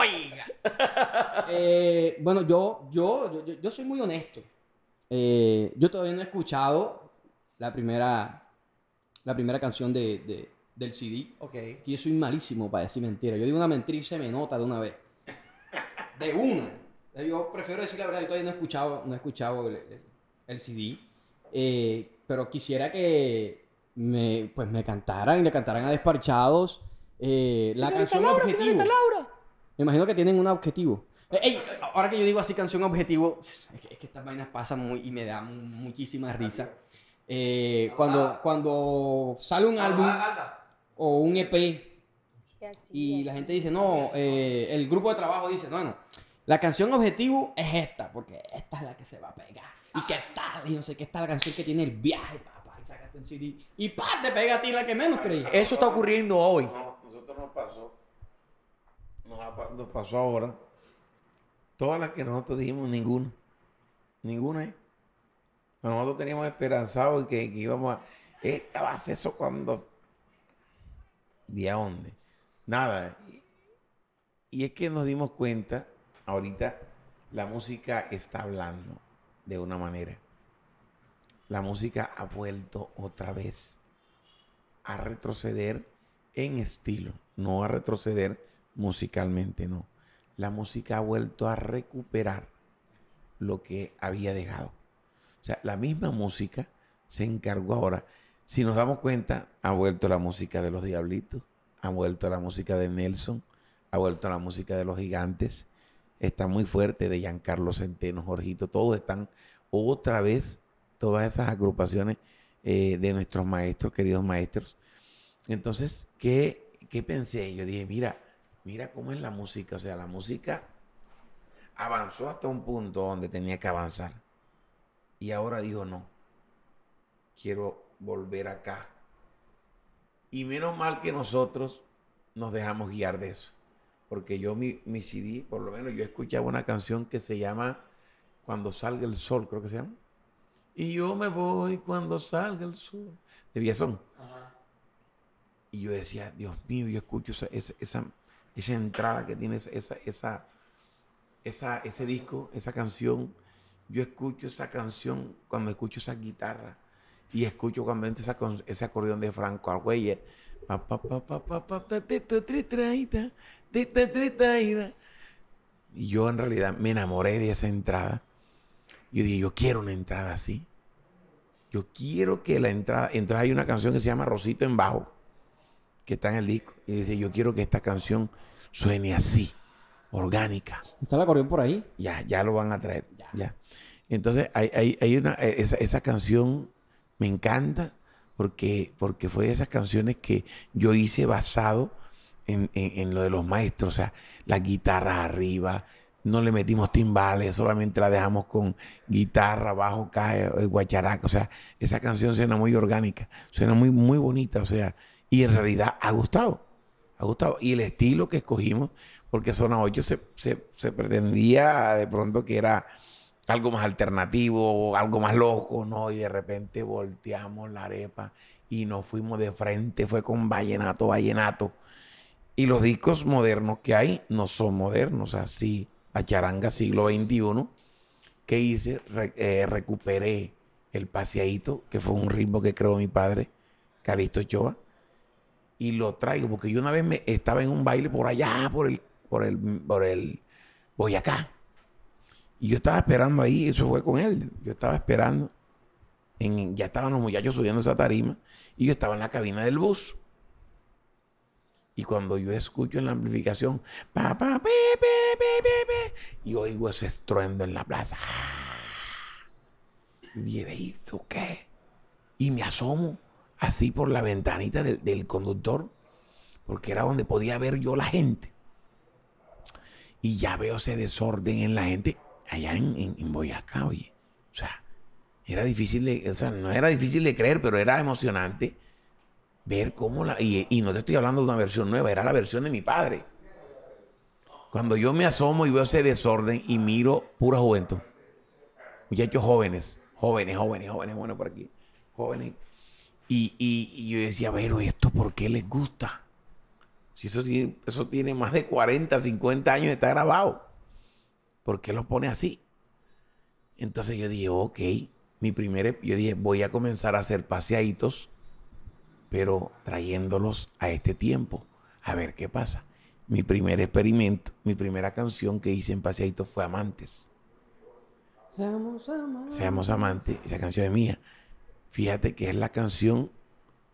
Oiga. Eh, bueno, yo, yo, yo, yo, soy muy honesto. Eh, yo todavía no he escuchado la primera la primera canción de, del CD. Ok. Que yo soy malísimo para decir mentiras. Yo digo una mentira y se me nota de una vez. De una. Yo prefiero decir la verdad, yo todavía no he escuchado, no he escuchado el, CD. Eh, pero quisiera que me, pues me cantaran y le cantaran a Desparchados eh, la canción Laura, objetivo. Laura. Me imagino que tienen un objetivo. Eh, ahora que yo digo así canción objetivo, es que, estas vainas pasan muy y me da muchísima risa. Eh, cuando, cuando sale un álbum o un EP y la gente dice, no, eh, el grupo de trabajo dice, no, no, la canción objetivo es esta, porque esta es la que se va a pegar. Y qué tal, y no sé qué está la canción que tiene el viaje, papá, y sacaste un CD. Y pa, te pega a ti la que menos creí. Eso está ocurriendo hoy. No, nosotros nos pasó, nos, pasó ahora. Todas las que nosotros dijimos, ninguna. Ninguna es. Nosotros teníamos esperanzado que, que íbamos a. Esta eso cuando. ¿De dónde? Nada. Y es que nos dimos cuenta, ahorita la música está hablando de una manera. La música ha vuelto otra vez a retroceder en estilo, no a retroceder musicalmente, no. La música ha vuelto a recuperar lo que había dejado. O sea, la misma música se encargó ahora. Si nos damos cuenta, ha vuelto la música de los Diablitos, ha vuelto la música de Nelson, ha vuelto la música de los Gigantes, está muy fuerte de Giancarlo Centeno, Jorgito, todos están otra vez, todas esas agrupaciones eh, de nuestros maestros, queridos maestros. Entonces, ¿qué, ¿qué pensé? Yo dije, mira, mira cómo es la música. O sea, la música avanzó hasta un punto donde tenía que avanzar. Y ahora digo, no, quiero volver acá. Y menos mal que nosotros nos dejamos guiar de eso. Porque yo mi, mi CD, por lo menos yo escuchaba una canción que se llama Cuando salga el sol, creo que se llama. Y yo me voy cuando salga el sol. De Viazón. Y yo decía, Dios mío, yo escucho esa, esa, esa, entrada que tiene esa, esa, esa, ese disco, esa canción yo escucho esa canción cuando escucho esa guitarra y escucho cuando entra ese acordeón de Franco Argüelles. Y yo en realidad me enamoré de esa entrada. Yo dije, yo quiero una entrada así. Yo quiero que la entrada. Entonces hay una canción que se llama Rosito en Bajo, que está en el disco. Y dice, yo quiero que esta canción suene así orgánica. ¿Está el acordeón por ahí? Ya, ya lo van a traer. Ya. Entonces, hay, hay, una, eh, esa, esa, canción me encanta porque, porque fue de esas canciones que yo hice basado en, en, lo de los maestros. O sea, las guitarras arriba, no le metimos timbales, solamente la dejamos con guitarra, bajo, caja, eh, guacharaca. O sea, esa canción suena muy orgánica, suena muy, muy bonita. O sea, y en realidad ha gustado. Y el estilo que escogimos porque Zona 8 se, se, pretendía de pronto que era algo más alternativo, algo más loco, ¿no? Y de repente volteamos la arepa y nos fuimos de frente, fue con vallenato, vallenato. Y los discos modernos que hay no son modernos, así, a charanga siglo XXI, que hice, eh, recuperé el paseadito, que fue un ritmo que creó mi padre, Calisto Ochoa, y lo traigo, porque yo una vez me, estaba en un baile por allá, por el, por el, por el Boyacá, y yo estaba esperando ahí, eso fue con él, yo estaba esperando, en, ya estaban los muchachos subiendo esa tarima, y yo estaba en la cabina del bus. Y cuando yo escucho en la amplificación, pa, pa, y oigo ese estruendo en la plaza. Y dije, ¿hizo qué? Y me asomo así por la ventanita del, conductor, porque era donde podía ver yo la gente. Y ya veo ese desorden en la gente allá en, Boyacá, oye. O sea, era difícil de, o sea, no era difícil de creer, pero era emocionante ver cómo la... Y, y, no te estoy hablando de una versión nueva, era la versión de mi padre. Cuando yo me asomo y veo ese desorden y miro pura juventud. Muchachos jóvenes, jóvenes, jóvenes, jóvenes, bueno, por aquí, jóvenes. Y, y, yo decía, pero ¿esto por qué les gusta? Si eso tiene, eso tiene más de 40, 50 años, está grabado. ¿Por qué lo pone así? Entonces yo dije, ok, mi primer, yo dije, voy a comenzar a hacer paseaditos pero trayéndolos a este tiempo, a ver qué pasa. Mi primer experimento, mi primera canción que hice en Paseadito fue Amantes. Seamos amantes. Seamos amantes, esa canción es mía. Fíjate que es la canción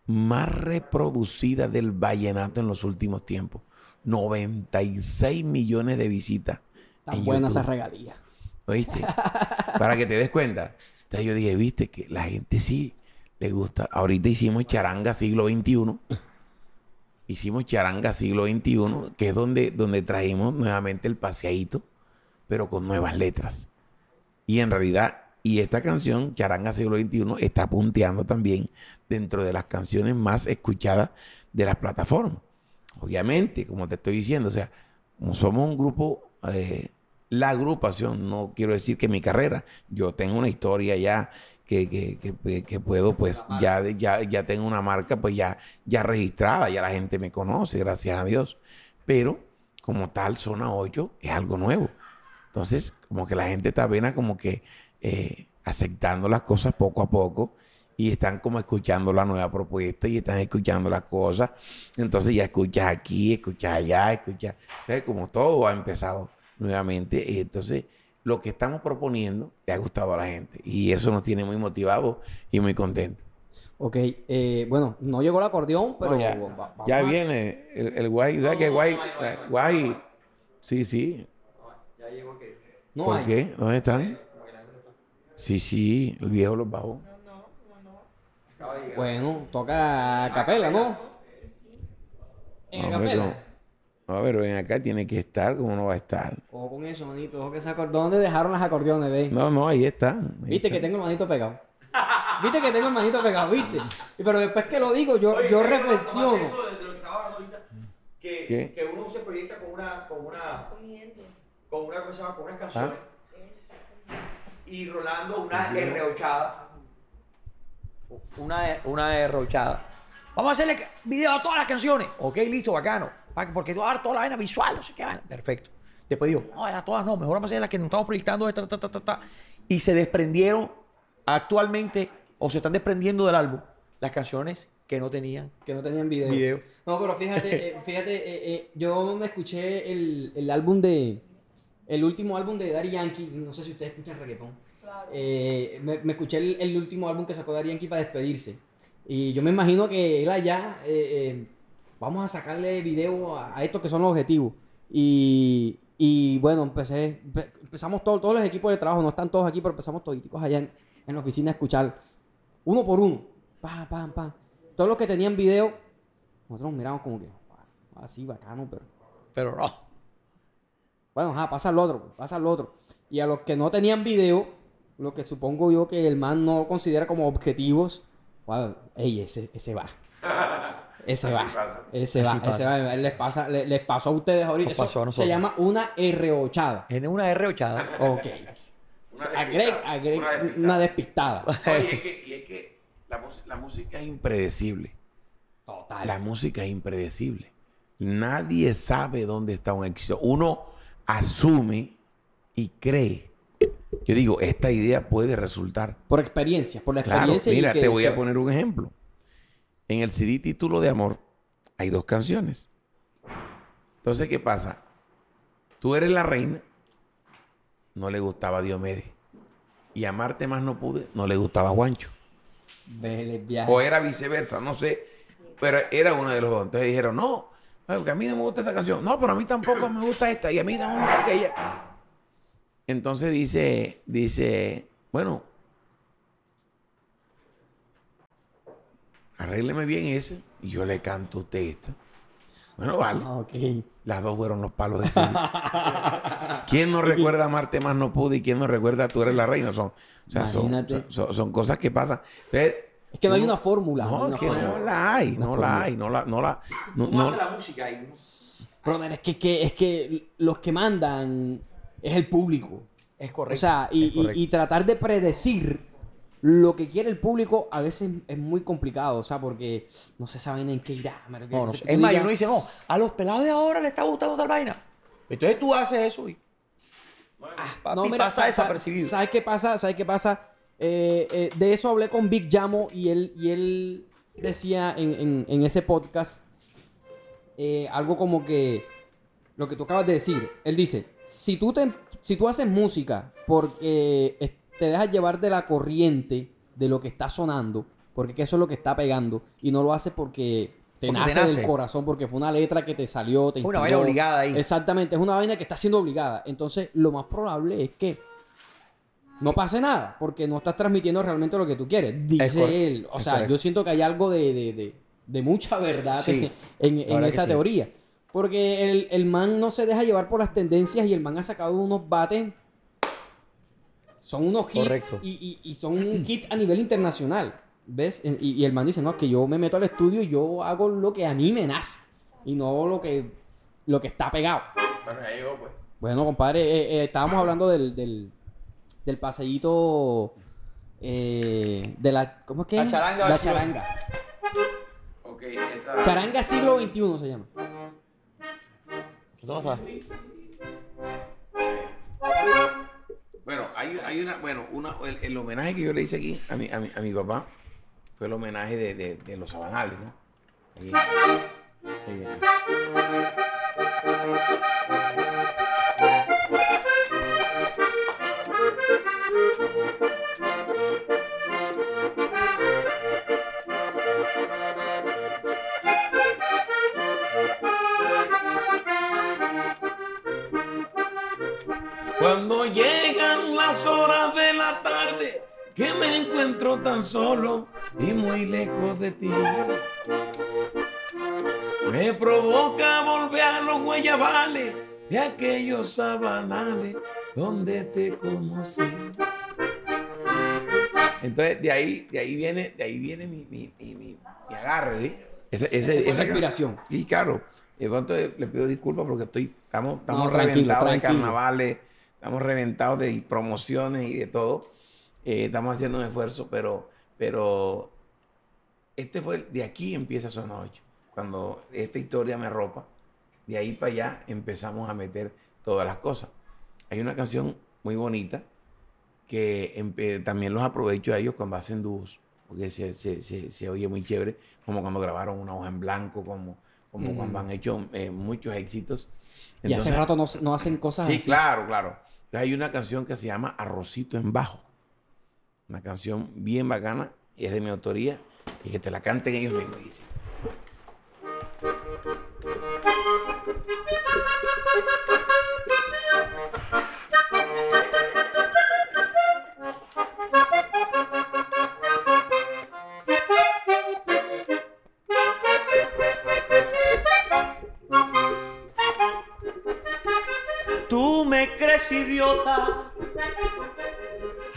más reproducida del vallenato en los últimos tiempos. 96 millones de visitas. Tan buena esa regalía. ¿Oíste? Para que te des cuenta. Entonces yo dije, viste, que la gente sí le gusta. Ahorita hicimos charanga siglo XXI. Hicimos charanga siglo XXI, que es donde, donde trajimos nuevamente el paseadito, pero con nuevas letras. Y en realidad, y esta canción, Charanga siglo XXI, está punteando también dentro de las canciones más escuchadas de las plataformas. Obviamente, como te estoy diciendo, o sea, como somos un grupo eh, la agrupación, no quiero decir que mi carrera, yo tengo una historia ya que, puedo, pues ya, ya, ya tengo una marca, pues ya, ya registrada, ya la gente me conoce, gracias a Dios. Pero como tal, Zona 8 es algo nuevo. Entonces, como que la gente está apenas como que eh, aceptando las cosas poco a poco y están como escuchando la nueva propuesta y están escuchando las cosas. Entonces ya escuchas aquí, escuchas allá, escuchas. Entonces, como todo ha empezado nuevamente, entonces lo que estamos proponiendo le ha gustado a la gente y eso nos tiene muy motivados y muy contentos. Ok, eh, bueno, no llegó el acordeón, pero ya, viene el, guay, ¿sabes qué guay? Guay, sí, sí. Ya llegó qué. ¿Por qué? ¿Dónde están? Sí, sí, el viejo los bajó. Bueno, toca capela, ¿no? En capela. No, pero ven acá, tiene que estar, como no va a estar? Ojo con eso, manito. Ojo que se ¿Dónde dejaron las acordeones, ve? No, no, ahí está. Viste que tengo el manito pegado. Viste que tengo el manito pegado, viste. Pero después que lo digo, yo, yo reflexiono. Que, que, uno se proyecta con una, con una, con una, ¿cómo se llama? Con unas canciones. ¿Ah? Y rolando una R Una, una R Vamos a hacerle video a todas las canciones. Ok, listo, bacano porque tú vas a dar toda la vaina visual, no sé qué, perfecto. Después digo, no, a todas no, mejor vamos a hacer las que nos estamos proyectando, y se desprendieron actualmente, o se están desprendiendo del álbum, las canciones que no tenían. Que no tenían video. No, pero fíjate, eh, fíjate, eh, eh, yo me escuché el, el, álbum de, el último álbum de Daddy Yankee, no sé si ustedes escuchan reggaetón. Claro. me, me, escuché el, el, último álbum que sacó Daddy Yankee para despedirse. Y yo me imagino que él allá vamos a sacarle video a, estos que son los objetivos. Y, y bueno, empecé, empezamos todos, todos los equipos de trabajo, no están todos aquí, pero empezamos todos allá en, en, la oficina a escuchar uno por uno. Pam, pam, pam. Todos los que tenían video, nosotros miramos como que, así bacano, pero. Pero no. Bueno, ajá, pasa al otro, pasa al otro. Y a los que no tenían video, lo que supongo yo que el man no considera como objetivos, wow, ey, ese, ese va. Ese va. Ese va, ese va. Les, pasa, les, pasó a ustedes ahorita. Eso se llama una R8. ¿En una R8? Ok. Una, una despistada. Oye, y es que la, música es impredecible. Total. La música es impredecible. Nadie sabe dónde está un éxito. Uno asume y cree. Yo digo, esta idea puede resultar. Por experiencia, por la experiencia. mira, te voy a poner un ejemplo. En el CD título de Amor hay dos canciones. Entonces, ¿qué pasa? Tú eres la reina, no le gustaba Diomedes. Y amarte más no pude, no le gustaba Juancho. O era viceversa, no sé. Pero era uno de los dos. Entonces dijeron, no, porque a mí no me gusta esa canción. No, pero a mí tampoco me gusta esta y a mí no me gusta aquella. Entonces dice, dice, bueno, arrégleme bien ese y yo le canto a usted esta. Bueno, vale. Ah, Las dos fueron los palos de cine. ¿Quién no recuerda amarte más no pude y quién no recuerda tú eres la reina? Son, o sea, son, cosas que pasan. Es que no hay una fórmula. No, que no la hay, no la hay, no la, no la. No, hace la música ahí? Brother, es que, es que los que mandan es el público. Es correcto. O sea, y tratar de predecir lo que quiere el público a veces es muy complicado, o sea, porque no se saben en qué irá. es más, uno dice, no, a los pelados de ahora le está gustando tal vaina. Entonces tú haces eso y... Ah, no, mira, pasa desapercibido. ¿Sabes qué pasa? ¿Sabes qué pasa? Eh, eh, de eso hablé con Big Jamo y él, y él decía en, ese podcast eh, algo como que lo que tú acabas de decir. Él dice, si tú, te, si tú haces música porque te dejas llevar de la corriente de lo que está sonando, porque eso es lo que está pegando, y no lo haces porque te, nace, del corazón, porque fue una letra que te salió, te Una vaina obligada ahí. Exactamente, es una vaina que está siendo obligada. Entonces, lo más probable es que no pase nada, porque no estás transmitiendo realmente lo que tú quieres, dice él. O sea, yo siento que hay algo de, mucha verdad en, esa teoría. Porque el, el man no se deja llevar por las tendencias y el man ha sacado unos bates son unos hits y, son un hit a nivel internacional. ¿Ves? Y, el man dice, no, que yo me meto al estudio y yo hago lo que a mí me nace. Y no lo que, lo que está pegado. Bueno, pues. Bueno, compadre, eh, eh, estábamos hablando del, del, del paseíto eh, de la... ¿Cómo es que? La charanga. La charanga. Charanga siglo XXI se llama. ¿Qué pasa? Bueno, hay, hay una, bueno, una, el, homenaje que yo le hice aquí a mi, a mi, a mi papá fue el homenaje de, de, de los sabanales, ¿no? Cuando llegan las horas de la tarde, que me encuentro tan solo y muy lejos de ti. Me provoca volver a los guayabales de aquellos sabanales donde te conocí. Entonces, de ahí, de ahí viene, de ahí viene mi, mi, mi, mi agarre, ¿sí? esa, inspiración. Sí, claro. De pronto le pido disculpas porque estoy, estamos, estamos reventados de carnavales estamos reventados de promociones y de todo. Eh, estamos haciendo un esfuerzo, pero, pero este fue, de aquí empieza Zona 8. Cuando esta historia me arropa, de ahí para allá empezamos a meter todas las cosas. Hay una canción muy bonita que también los aprovecho a ellos cuando hacen dúos, porque se, se, se, oye muy chévere, como cuando grabaron una hoja en blanco, como, como cuando han hecho eh, muchos éxitos. Y hace rato no, no hacen cosas sí, claro, claro. Hay una canción que se llama Arrocito en Bajo. Una canción bien bacana, y es de mi autoría, y que te la canten ellos mismos. idiota.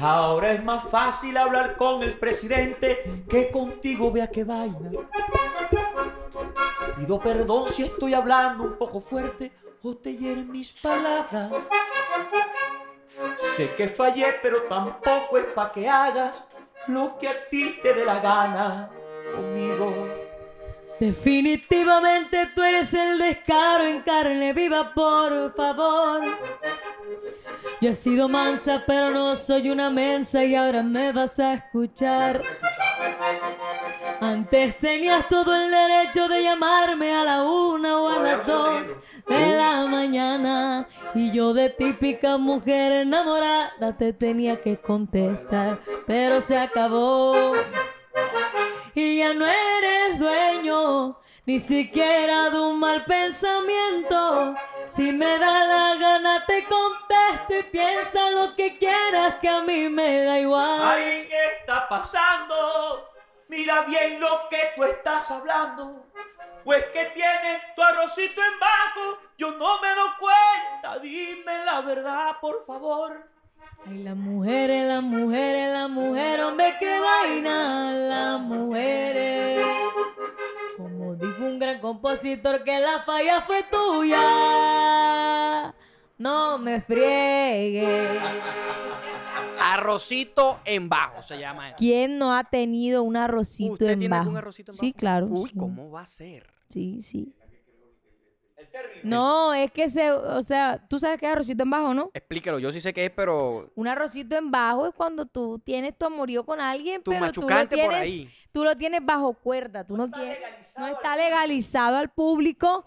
Ahora es más fácil hablar con el presidente que contigo, vea qué vaina. Pido perdón si estoy hablando un poco fuerte o te hieren mis palabras. Sé que fallé, pero tampoco es pa' que hagas lo que a ti te dé la gana conmigo. Definitivamente tú eres el descaro en carne viva, por favor. Yo he sido mansa, pero no soy una mensa y ahora me vas a escuchar. Antes tenías todo el derecho de llamarme a la una o a las dos de la mañana y yo de típica mujer enamorada te tenía que contestar, pero se acabó y ya no eres dueño ni siquiera de un mal pensamiento. Si me da la gana te contesto y piensa lo que quieras que a mí me da igual. Ay, ¿qué está pasando? Mira bien lo que tú estás hablando. Pues que tienes tu arrocito en bajo, yo no me doy cuenta. Dime la verdad, por favor. Ay, las mujeres, las mujeres, las mujeres, hombre, qué vaina, las mujeres. Como dijo un gran compositor que la falla fue tuya. No me friegue. Arrocito en bajo se llama eso. ¿Quién no ha tenido un arrocito ¿Usted en tiene bajo? algún arrocito en Sí, bajo? claro. Uy, sí. ¿cómo va a ser? Sí, sí. No, es que se, o sea, tú sabes qué es arrocito en bajo, ¿no? Explíquelo, yo sí sé qué es, pero Un arrocito en bajo es cuando tú tienes tu amorío con alguien, tu pero tú lo por tienes, ahí. tú lo tienes bajo cuerda, tú no, quieres, no está legalizado al público.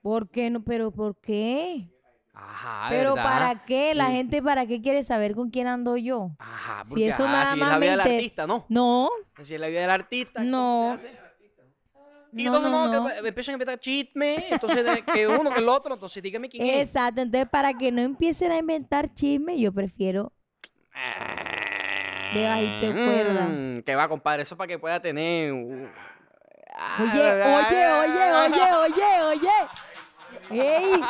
¿Por qué no? ¿Pero por qué? Ajá, ¿Pero ¿verdad? para qué? La Sí. gente para qué quiere saber con quién ando yo? Ajá, Si porque eso ajá, nada si es más la vida del artista, ¿no? No, Si es la vida del artista. ¿cómo No. Y no, entonces no, no, no. que empiezan a inventar chisme, entonces que uno, que el otro, entonces dígame quién es. Exacto, entonces para que no empiecen a inventar chisme, yo prefiero De bajito de cuerda. Mm, Que va, compadre, eso para que pueda tener... Oye, oye, oye, oye, oye, oye. Ey,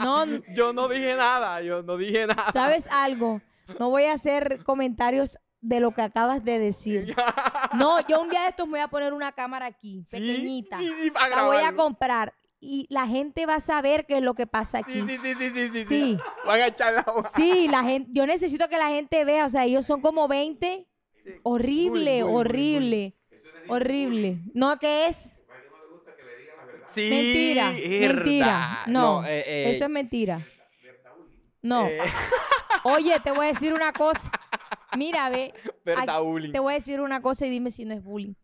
no, Yo no dije nada, yo no dije nada. ¿sabes algo? No voy a hacer comentarios de lo que acabas de decir. No, yo un día de estos me voy a poner una cámara aquí, Sí, pequeñita. sí, sí, para La voy a comprar y la gente va a saber qué es lo que pasa aquí. Sí, sí, sí, sí, sí, sí. Van a echar la boca. Sí, la gente, yo necesito que la gente vea, o sea, ellos son como 20. Horrible, horrible. Horrible. No, ¿qué es? Sí, Mentira, herda. mentira. No, eh, eh, eso es mentira. No. eh, Oye, te voy a decir una cosa. Mira, ve. Verdad, ay, bullying. Te voy a decir una cosa y dime si no es bullying.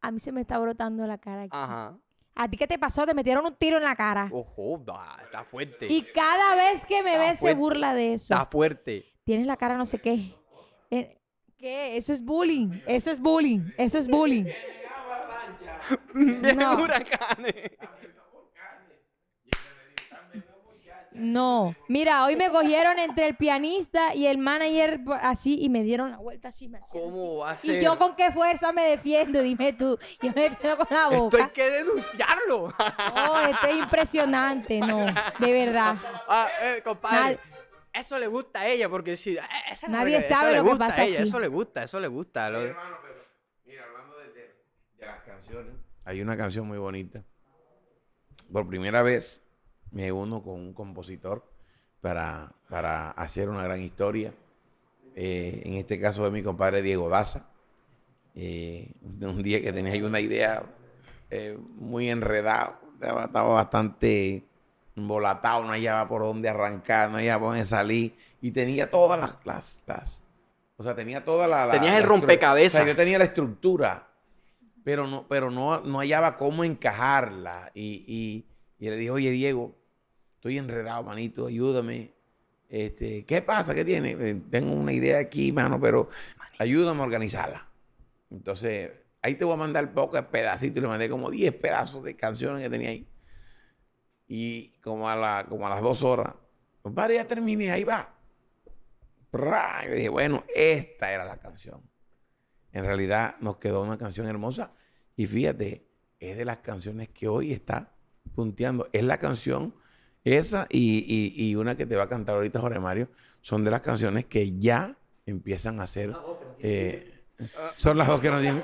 A mí se me está brotando la cara aquí. Ajá. ¿A ti qué te pasó? Te metieron un tiro en la cara. Ojo, da, está fuerte. Y cada vez que me ves se burla de eso. Está fuerte. Tienes la cara no sé qué. Eh, ¿Qué? Eso es bullying. Eso es bullying. Eso es bullying. Vienen No. huracanes. No. Mira, hoy me cogieron entre el pianista y el manager así y me dieron la vuelta así. me hacían así. ¿Cómo va a ¿Y ser? yo con qué fuerza me defiendo? Dime tú. Yo me defiendo con la Esto boca. hay que denunciarlo. No, esto es impresionante, no, de verdad. ah, eh, compadre. Nad- Eso le gusta a ella porque si eh, esa es la Nadie sabe le lo que gusta a pasa ella, aquí. Eso le gusta, eso le gusta. lo- Hermano, pero mira, hablando de, de- de las canciones, hay una canción muy bonita. Por primera vez me uno con un compositor para, para hacer una gran historia. Eh, en este caso de mi compadre Diego Daza. Eh, un día que tenía ahí una idea eh, muy enredada, estaba, bastante embolatado, no hallaba por dónde arrancar, no hallaba por dónde salir. Y tenía todas las, las, las- o sea, tenía toda la... la- Tenías el rompecabezas. O sea, yo tenía la estructura, pero no, pero no, no hallaba cómo encajarla. Y, y, y le dije, oye, Diego, estoy enredado, manito, ayúdame. Este, ¿Qué pasa? ¿Qué tiene? "Eh, Tengo una idea aquí, mano, pero ayúdame a organizarla. Entonces, ahí te voy a mandar pocos pedacitos. Y le mandé como 10 pedazos de canciones que tenía ahí. Y como a, la, como a las dos horas, compadre, ya terminé, ahí va. Pra, Yo dije, bueno, esta era la canción. En realidad nos quedó una canción hermosa. Y fíjate, es de las canciones que hoy está punteando. Es la canción esa y, y- y una que te va a cantar ahorita Jorge Mario. Son de las canciones que ya empiezan a ser... eh, son las dos que nos dicen.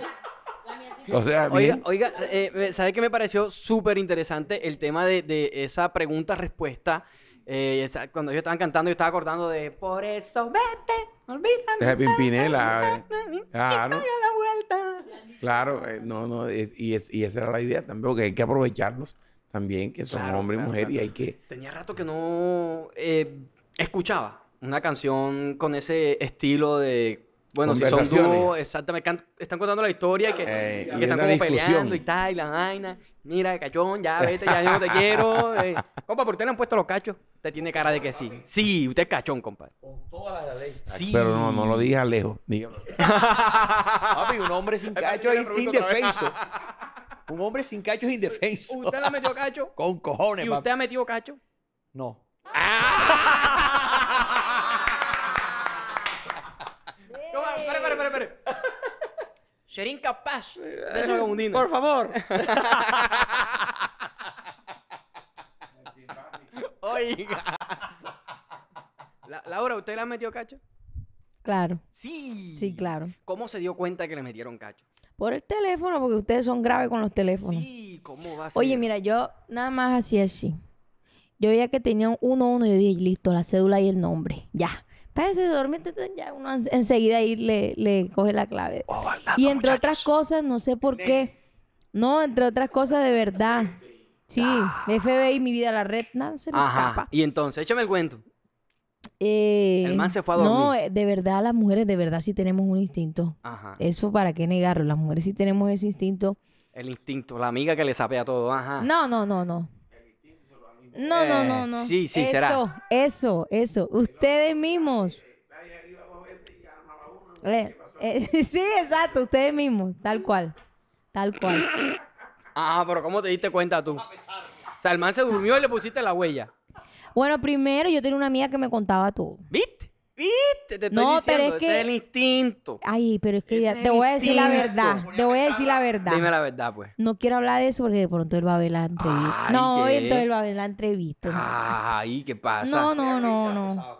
O sea, Oiga, bien. oiga, eh, ¿sabe qué me pareció súper interesante? El tema de, de esa pregunta-respuesta Eh, cuando ellos estaban cantando, yo estaba acordando de Por eso vete, olvídame. De Pimpinela. Eh. Claro. Claro, eh, no, no, y, es, y esa era la idea también, porque hay que aprovecharlos también, que son hombre y mujer, y hay que... Tenía rato que no eh, escuchaba una canción con ese estilo de bueno, si son dúos, exactamente, están contando la historia y que, eh, están como peleando y tal, y la vaina. Mira, cachón, ya vete, ya yo no te quiero. Eh. Compa, ¿por qué le han puesto los cachos? Usted tiene cara de que sí. Sí, usted es cachón, compa. Con toda la ley. Sí. Pero no, no lo digas lejos. Dígame. Papi, un hombre sin cacho es indefenso. Un hombre sin cacho es indefenso. ¿Usted le ha metido cacho? Con cojones, ¿Y usted ha metido cacho? No. espera, espera, espera, espera. Sherin capaz de Por favor. Oiga. Laura, ¿usted le ha metido cacho? Claro. Sí. Sí, claro. ¿Cómo se dio cuenta que le metieron cacho? Por el teléfono, porque ustedes son graves con los teléfonos. Sí, ¿cómo va a ser? Oye, mira, yo nada más así así. Yo veía que tenían uno uno y yo dije, listo, la cédula y el nombre. Ya espérese, dormir, ya uno enseguida ahí le, le coge la clave. Oh, y entre otras cosas, no sé por qué. No, entre otras cosas de verdad. Sí, FBI, mi vida, la red, nada se le escapa. Y entonces, échame el cuento. Eh, el man se fue a dormir. No, de verdad, las mujeres de verdad sí tenemos un instinto. Ajá. Eso para qué negarlo. Las mujeres sí tenemos ese instinto. El instinto, la amiga que le sapea todo. Ajá. No, no, no, no. No, no, no, eh, no. Sí, sí, eso, será. Eso, eso. Ustedes mismos. Eh, eh, sí, exacto, ustedes mismos, tal cual. Tal cual. Ah, pero ¿cómo te diste cuenta tú? O sea, el man se durmió y le pusiste la huella. Bueno, primero yo tenía una amiga que me contaba todo. ¿Viste? ¿Viste? Te estoy no, pero es que... es el instinto. Ay, pero es que te voy a decir la verdad. Te voy a decir la verdad. Dime la verdad, pues. No quiero hablar de eso porque de pronto él va a ver la entrevista. no, entonces él va a ver la entrevista. Ay, ¿qué pasa? No, no, no, no.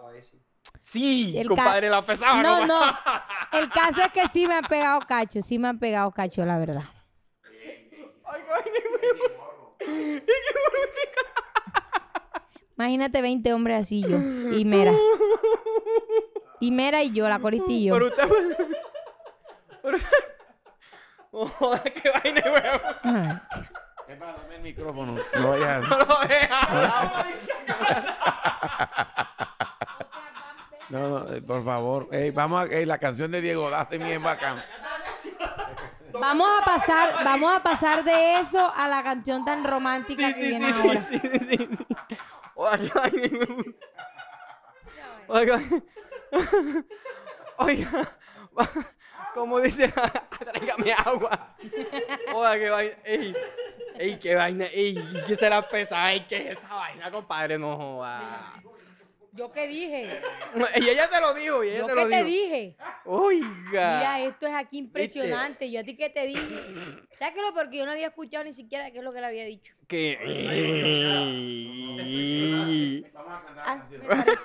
Sí, el compadre, la pesaba. No, no. El caso es que sí me han pegado cacho. Sí me han pegado cacho, la verdad. Imagínate 20 hombres así yo. Y Mera. Y Mera y yo, la coristillo. Pero usted... Pero usted... Oh, qué vaina, weón. Es para el micrófono. No vayas. No lo No, no, eh, por favor. vamos a la canción de Diego Daste bien bacán. Vamos a pasar, vamos a pasar de eso a la canción tan romántica que viene ahora. Sí, sí, sí, Oiga, oiga, oiga, como dice, tráigame agua. Oiga, qué vaina, ey, ey, qué vaina, ey, que se la pesa, ey, qué es esa vaina, compadre, no joda. ¿Yo qué dije? Y ella te lo dijo, y ella ¿Yo te qué lo te dije? Oiga. Mira, esto es aquí impresionante. ¿Yo a ti qué te dije? ¿Sabes qué lo porque yo no había escuchado ni siquiera qué es lo que le había dicho? Que... Vamos a cantar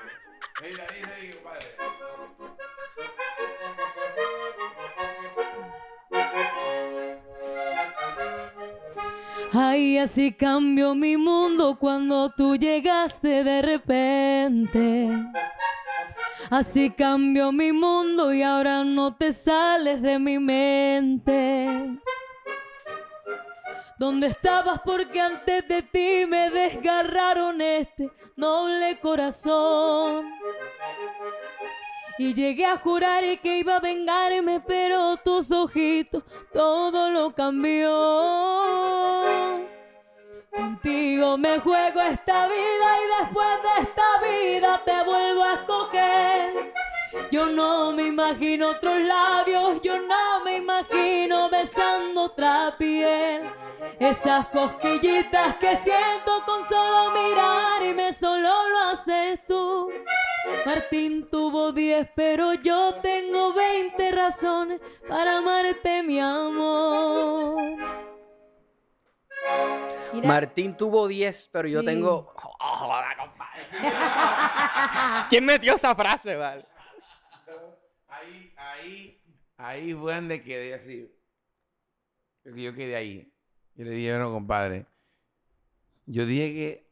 Ay, así cambió mi mundo cuando tú llegaste de repente. Así cambió mi mundo y ahora no te sales de mi mente. ¿Dónde estabas? Porque antes de ti me desgarraron este noble corazón. Y llegué a jurar que iba a vengarme, pero tus ojitos todo lo cambió. Contigo me juego esta vida y después de esta vida te vuelvo a escoger. Yo no me imagino otros labios, yo no me imagino besando otra piel. Esas cosquillitas que siento con solo mirarme, solo lo haces tú. Martín tuvo 10, pero yo tengo 20 razones para amarte, mi amor. Martín tuvo 10, pero yo tengo. ¿Quién metió esa frase, vale? Ahí, ahí, ahí fue donde quedé así. Porque yo quedé ahí. Y le dije, bueno, compadre, yo dije que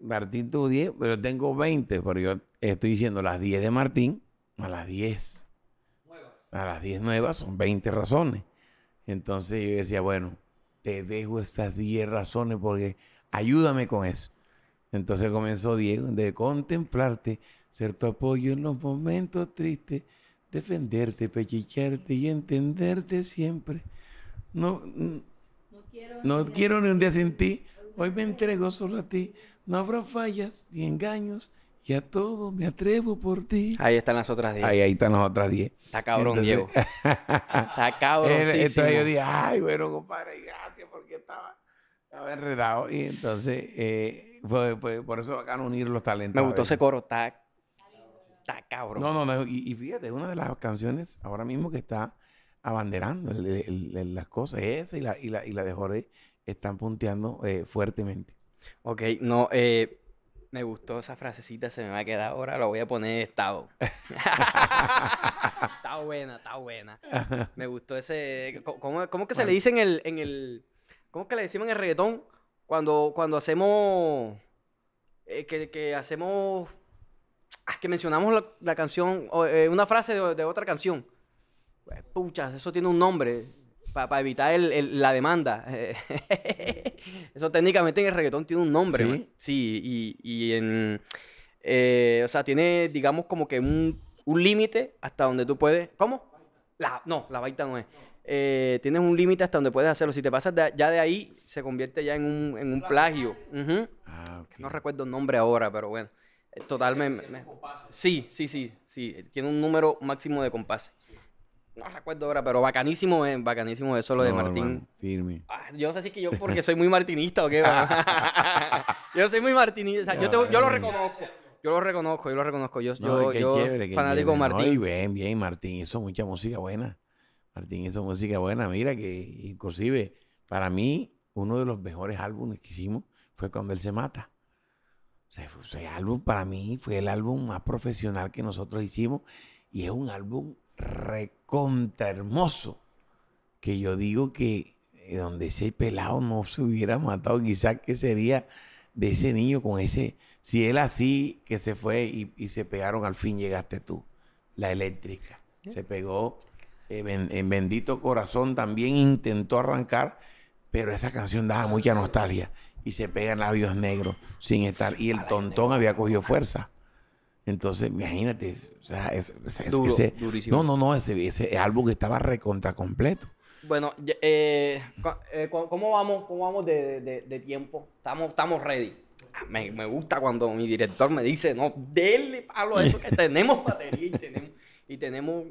Martín tuvo 10, pero tengo 20, pero yo estoy diciendo las 10 de Martín a las 10. A las 10 nuevas son 20 razones. Entonces yo decía, bueno, te dejo esas 10 razones porque ayúdame con eso. Entonces comenzó Diego de contemplarte, ser tu apoyo en los momentos tristes, defenderte, pechicharte y entenderte siempre. No, no, quiero, no quiero ni un día sin ti. Hoy me entrego solo a ti. No habrá fallas ni engaños. Y a todo me atrevo por ti. Ahí están las otras 10. Ahí, ahí están las otras 10. Está cabrón, Diego. Está cabrón. Entonces yo dije, ay, bueno, compadre, gracias, porque estaba, estaba enredado. Y entonces, eh, fue, por eso acá unir los talentos. Me gustó ese coro, está, está cabrón. No, no, no. Y, fíjate, una de las canciones ahora mismo que está abanderando las cosas, esa y la, y la, y la de Jorge, están punteando eh, fuertemente. Ok, no, eh, me gustó esa frasecita, se me va a quedar ahora, lo voy a poner estado. está buena, está buena. Me gustó ese. ¿Cómo, cómo que se le dice en el, en el. ¿Cómo que le decimos en el reggaetón? Cuando, cuando hacemos. Eh, que, que, hacemos. Ah, que mencionamos la, canción. Eh, una frase de, de otra canción. Pues, pucha, eso tiene un nombre para evitar la demanda. Eso técnicamente en el reggaetón tiene un nombre. Sí, sí y, en... Eh, o sea, tiene, digamos, como que un, límite hasta donde tú puedes... ¿Cómo? La, no, la baita no es. Eh, tienes un límite hasta donde puedes hacerlo. Si te pasas ya de ahí, se convierte ya en un, en un plagio. Ah, no recuerdo el nombre ahora, pero bueno. Totalmente. sí, sí, sí, sí. Tiene un número máximo de compases no recuerdo ahora, pero bacanísimo, eh, bacanísimo eso lo de Martín. firme. Ah, yo no sé si que yo porque soy muy martinista o qué. yo soy muy martinista. yo, yo, lo reconozco. Yo lo reconozco, yo lo reconozco. Yo, yo, yo chévere, fanático de Martín. bien, bien, Martín hizo mucha música buena. Martín hizo música buena. Mira que inclusive para mí uno de los mejores álbumes que hicimos fue cuando él se mata. O sea, ese álbum para mí fue el álbum más profesional que nosotros hicimos y es un álbum recontra hermoso. Que yo digo que eh, donde ese pelado no se hubiera matado, quizás que sería de ese niño con ese, si él así que se fue y, se pegaron, al fin llegaste tú, la eléctrica. Se pegó eh, en Bendito Corazón, también intentó arrancar, pero esa canción daba mucha nostalgia y se pega en labios negros sin estar, y el tontón había cogido fuerza. Entonces, imagínate, o sea, ese, no, no, no, ese, ese álbum estaba recontra completo. Bueno, eh, eh ¿cómo vamos, cómo vamos de, de, tiempo? Estamos, estamos ready. Ah, me, me, gusta cuando mi director me dice, no, denle palo a eso que tenemos batería y tenemos, y tenemos,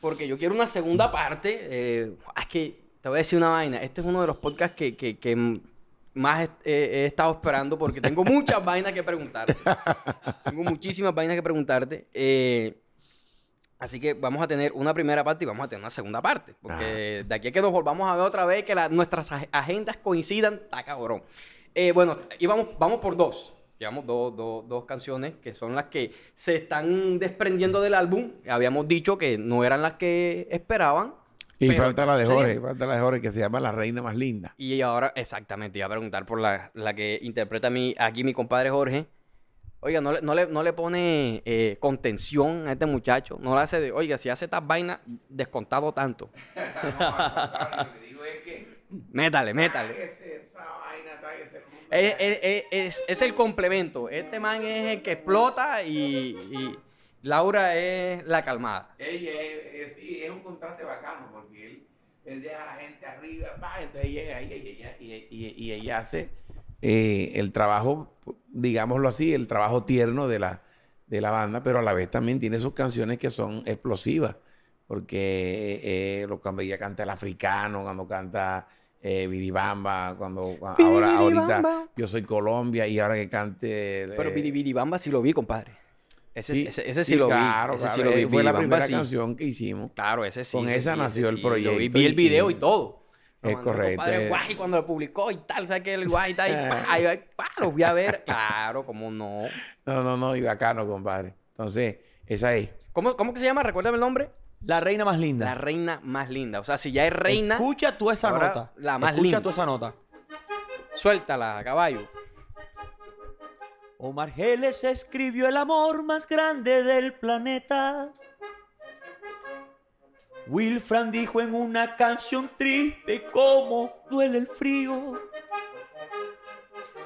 porque yo quiero una segunda parte. Eh, es que te voy a decir una vaina. Este es uno de los podcasts que, que, que más he, estado esperando porque tengo muchas vainas que preguntarte. tengo muchísimas vainas que preguntarte. Eh, así que vamos a tener una primera parte y vamos a tener una segunda parte. Porque de aquí a que nos volvamos a ver otra vez, que nuestras agendas coincidan, está cabrón. Eh, bueno, y vamos, vamos por dos. Llevamos dos, dos canciones que son las que se están desprendiendo del álbum. Habíamos dicho que no eran las que esperaban. Y falta la de Jorge, falta la de Jorge que se llama La Reina Más Linda. Y ahora, exactamente, iba a preguntar por la, que interpreta mi, aquí mi compadre Jorge. Oiga, no le, no le, no le pone eh, contención a este muchacho. No le hace de, oiga, si hace estas vainas, descontado tanto. lo que digo es que. Métale, métale. Esa vaina, es, es, es, es, el complemento. Este man es el que explota y Laura es la calmada. Ella es, sí, es un contraste bacano porque él, él deja a la gente arriba, va, entonces llega ahí y ella, y, ella hace eh, el trabajo, digámoslo así, el trabajo tierno de la, de la banda, pero a la vez también tiene sus canciones que son explosivas. Porque eh, cuando ella canta el africano, cuando canta eh, Bidibamba, cuando ahora ahorita yo soy Colombia y ahora que cante. Pero Bidibamba sí lo vi, compadre. Ese sí, ese, sí, lo vi. Claro, sí lo vi. Fue la primera canción que hicimos. Claro, ese sí. Con esa nació el proyecto. Vi, vi, el video y, todo. Es correcto. El guay cuando lo publicó y tal, ¿sabes qué? El guay está ahí. ahí, lo voy a ver. Claro, como no. No, no, no, y bacano, compadre. Entonces, esa es. ¿Cómo, cómo que se llama? Recuérdame el nombre. La reina más linda. La reina más linda. O sea, si ya es reina. Escucha tú esa nota. La más linda. Escucha tú esa nota. Suéltala, caballo. Omar Geles escribió el amor más grande del planeta. Wilfran dijo en una canción triste cómo duele el frío.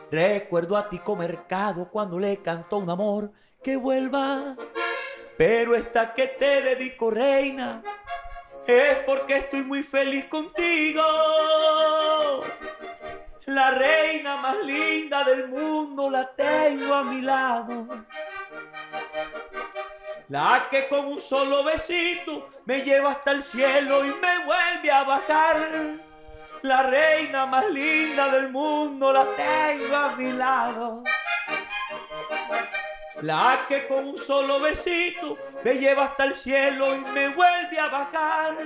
Recuerdo a Tico Mercado cuando le cantó un amor que vuelva. Pero esta que te dedico, reina, es porque estoy muy feliz contigo. La reina más linda del mundo la tengo a mi lado. La que con un solo besito me lleva hasta el cielo y me vuelve a bajar. La reina más linda del mundo la tengo a mi lado. La que con un solo besito me lleva hasta el cielo y me vuelve a bajar.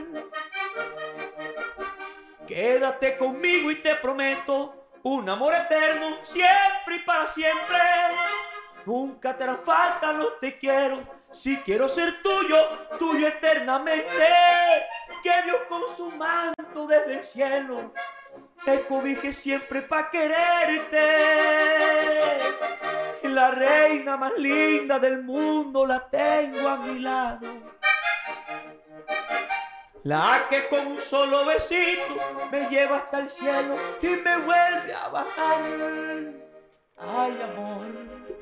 Quédate conmigo y te prometo un amor eterno, siempre y para siempre. Nunca te harán falta los te quiero, si quiero ser tuyo, tuyo eternamente. Que Dios con su manto desde el cielo te cobije siempre para quererte. La reina más linda del mundo la tengo a mi lado. La que con un solo besito me lleva hasta el cielo y me vuelve a bajar. Ay, amor.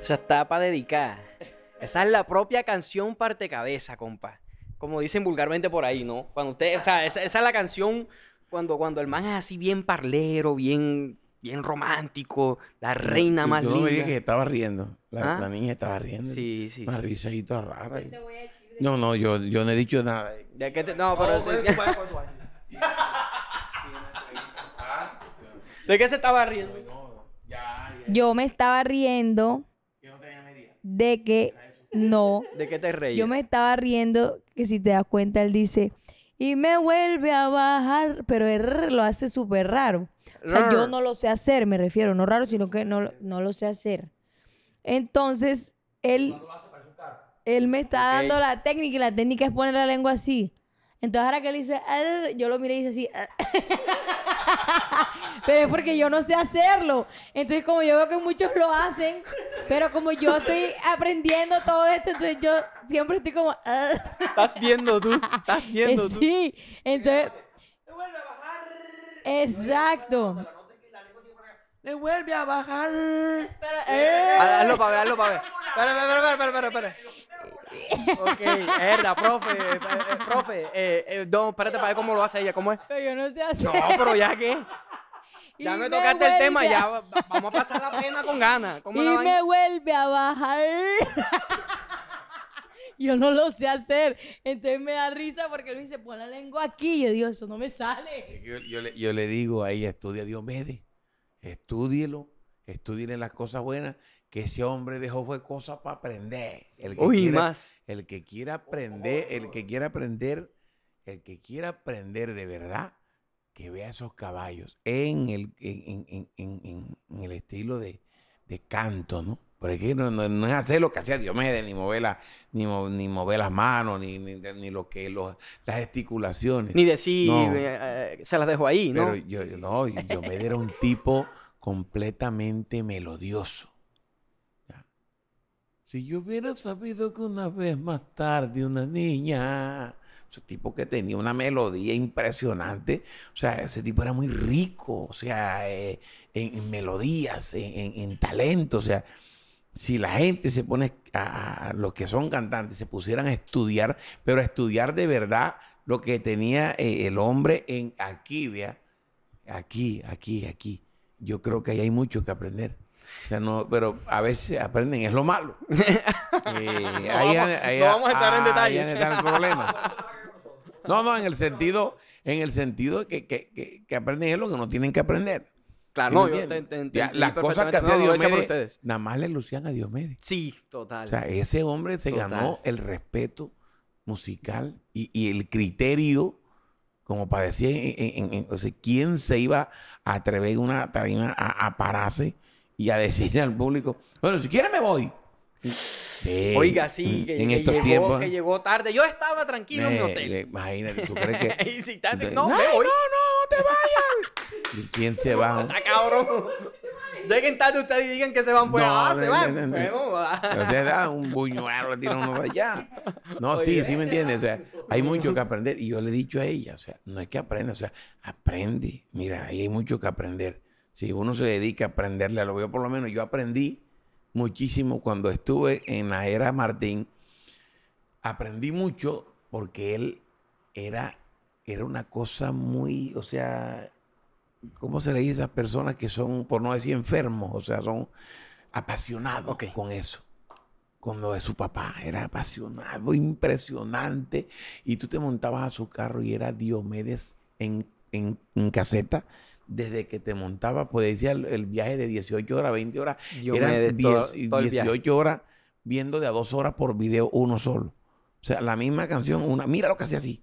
Esa está para dedicar. Esa es la propia canción parte cabeza, compa. Como dicen vulgarmente por ahí, ¿no? Cuando usted, o sea, esa, esa es la canción cuando, cuando el man es así bien parlero, bien, bien romántico, la reina Y más tú no linda. veías que estaba riendo. La, ¿Ah? la niña estaba riendo. Sí, sí. Una risa ahí toda rara. No, no, yo, yo no he dicho nada. ¿De qué te- No, pero... ¿De qué se estaba riendo? Yo me estaba riendo de que no. ¿De qué te reías? Yo me estaba riendo que si te das cuenta, él dice, y me vuelve a bajar, pero él lo hace súper raro. O sea, yo no lo sé hacer, me refiero, no raro, sino que no, no lo sé hacer. Entonces, él, él me está dando la técnica y la técnica es poner la lengua así. Entonces, ahora que él dice, "Arr", yo lo miré y dice así. "Arr". pero es porque yo no sé hacerlo. Entonces, como yo veo que muchos lo hacen, pero como yo estoy aprendiendo todo esto, entonces yo siempre estoy como... "Arr". Estás viendo tú, estás Eh, viendo tú. sí, entonces... Exacto. Me vuelve a bajar. Pero, eh, Haz- Hazlo para ver, hazlo para ver. Espera, espera, espera, espera, espera, espera. Ok, es verdad, profe, eh, eh, profe, eh, eh, no, espérate para ver cómo lo hace ella, ¿cómo es? pero yo no sé hacer. No, pero ya que, ya Y me tocaste el tema, vuelve ya a- va- va- vamos a pasar la pena con ganas. ¿Cómo Y la me vaina? vuelve a bajar. yo no lo sé hacer. Entonces me da risa porque él me dice, pon la lengua aquí. Yo digo, eso no me sale. Yo, yo le, yo le digo a ella, estudia Diomedes, estúdielo, estudien las cosas buenas, que ese hombre dejó fue cosas para aprender. El que Uy, quiera- más. El que quiera aprender, el que quiera aprender, el que quiera aprender de verdad, que vea esos caballos en el, en, en- en- en- en el estilo de, de canto, ¿no? Porque no, no- no es hacer lo que hacía Diomedes, ni mover, la- ni, mo- ni mover las manos, ni, ni, ni lo que los, las gesticulaciones. Ni decir, No. eh, eh, se las dejo ahí, ¿no? Pero yo, no, Diomedes era un tipo completamente melodioso. Si yo hubiera sabido que una vez más tarde una niña, ese tipo que tenía una melodía impresionante, o sea, ese tipo era muy rico, o sea, eh, en, melodías, en, en- en talento, o sea, si la gente se pone, a, a- los que son cantantes, se pusieran a estudiar, pero a estudiar de verdad lo que tenía eh, el hombre en aquí, vea, aquí, aquí, aquí. Yo creo que ahí hay mucho que aprender. O sea, no, pero a veces aprenden, es lo malo. Eh, ahí- vamos- ahí- no vamos a entrar en ahí detalles. está el problema. No, no, en el sentido, en el sentido que, que, que, que aprenden es lo que no tienen que aprender. claro, ¿Sí no, yo te, entiendes? te- te Ya, entendí las cosas que hacía No, Diomedes, nada más le lucían a Diomedes. Sí, total. O sea, ese hombre se Total. ganó el respeto musical y, y el criterio, como para decir, en- en- en- o sea, quién se iba a atrever una tarima a, a pararse y a decirle al público, bueno, si quiere me voy. Sí, Oiga, sí, que, en que estos llegó, tiempos. que llegó tarde. Yo estaba tranquilo en mi hotel. imagínate, ¿tú crees que... y si no, "Ay, me voy. no, no, te vayas. ¿Y quién se va? Está cabrón. lleguen tarde ustedes y digan que se van, pues, ah, se van. Ustedes dan un buñuelo, le tiran uno de allá. No, sí, sí me entiendes. O sea, hay mucho que aprender. Y yo le he dicho a ella, o sea, no es que aprenda, o sea, aprende. Mira, ahí hay mucho que aprender. Si uno se dedica a aprenderle a lo que por lo menos yo aprendí muchísimo cuando estuve en la era Martín. Aprendí mucho porque él era, era una cosa muy, o sea, ¿cómo se le dice a esas personas que son, por no decir enfermos, o sea, son apasionados con eso? Con lo de su papá, era apasionado, impresionante. Y tú te montabas a su carro y era Diomedes en, en, caseta desde que te montaba, pues decía el, viaje de 18 horas, 20 horas, eran 18 horas viendo de a dos horas por video uno solo. O sea, la misma canción, una, mira lo que hacía así,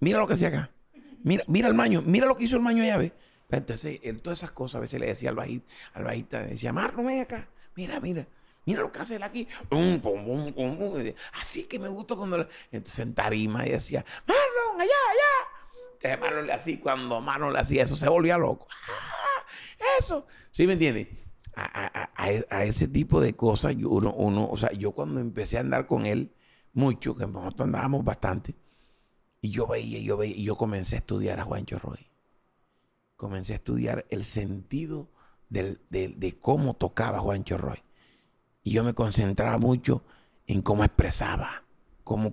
mira lo que hacía acá, mira, mira el maño, mira lo que hizo el maño allá, ¿ves? Entonces, él todas esas cosas a veces le decía al bajista, al bajista decía, Marlon, ven acá, mira, mira, mira lo que hace él aquí. Así que me gustó cuando... Entonces en tarima y decía, Marlon, allá, allá. Entonces Marlon cuando Marlon le hacía eso, se volvía loco. ¡Ah! Eso. ¿Sí me entiendes? A, ese tipo de cosas, uno, uno, o sea, yo cuando empecé a andar con él mucho, que nosotros andábamos bastante, y yo veía, yo veía, y yo comencé a estudiar a Juancho Roy comencé a estudiar el sentido de, cómo tocaba Juancho Roy. Y yo me concentraba mucho en cómo expresaba,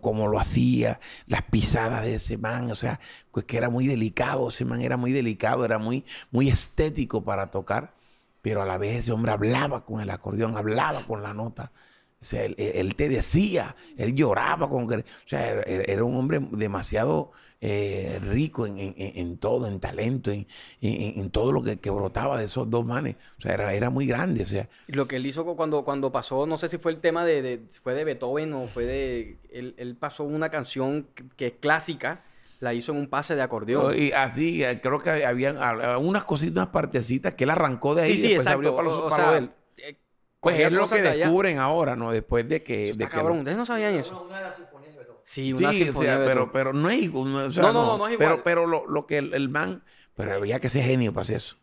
cómo lo hacía, las pisadas de ese man, o sea, pues que era muy delicado, ese man era muy delicado, era muy, muy estético para tocar, pero a la vez ese hombre hablaba con el acordeón, hablaba con la nota. O sea, él, te decía, él lloraba con... O sea, era un hombre demasiado eh, rico en, todo, en talento, en, todo lo que, brotaba de esos dos manes. O sea, era, era muy grande. O sea. Lo que él hizo cuando, cuando pasó, no sé si fue el tema de, fue de Beethoven o fue de... Él, pasó una canción que es clásica, la hizo en un pase de acordeón. Y así, eh, creo que había unas cositas, unas partecitas que él arrancó de ahí y después se abrió para, los, para él. Pues es lo que descubren ahora, ¿no? Después de que... De cabrón, ustedes no sabían eso. Una de las sinfonías de Beethoven. Sí, una sí, sinfonía pero, pero no es igual. no, no, no, no, es igual. Pero, pero lo, lo que el, man... Pero había que ser genio para hacer eso.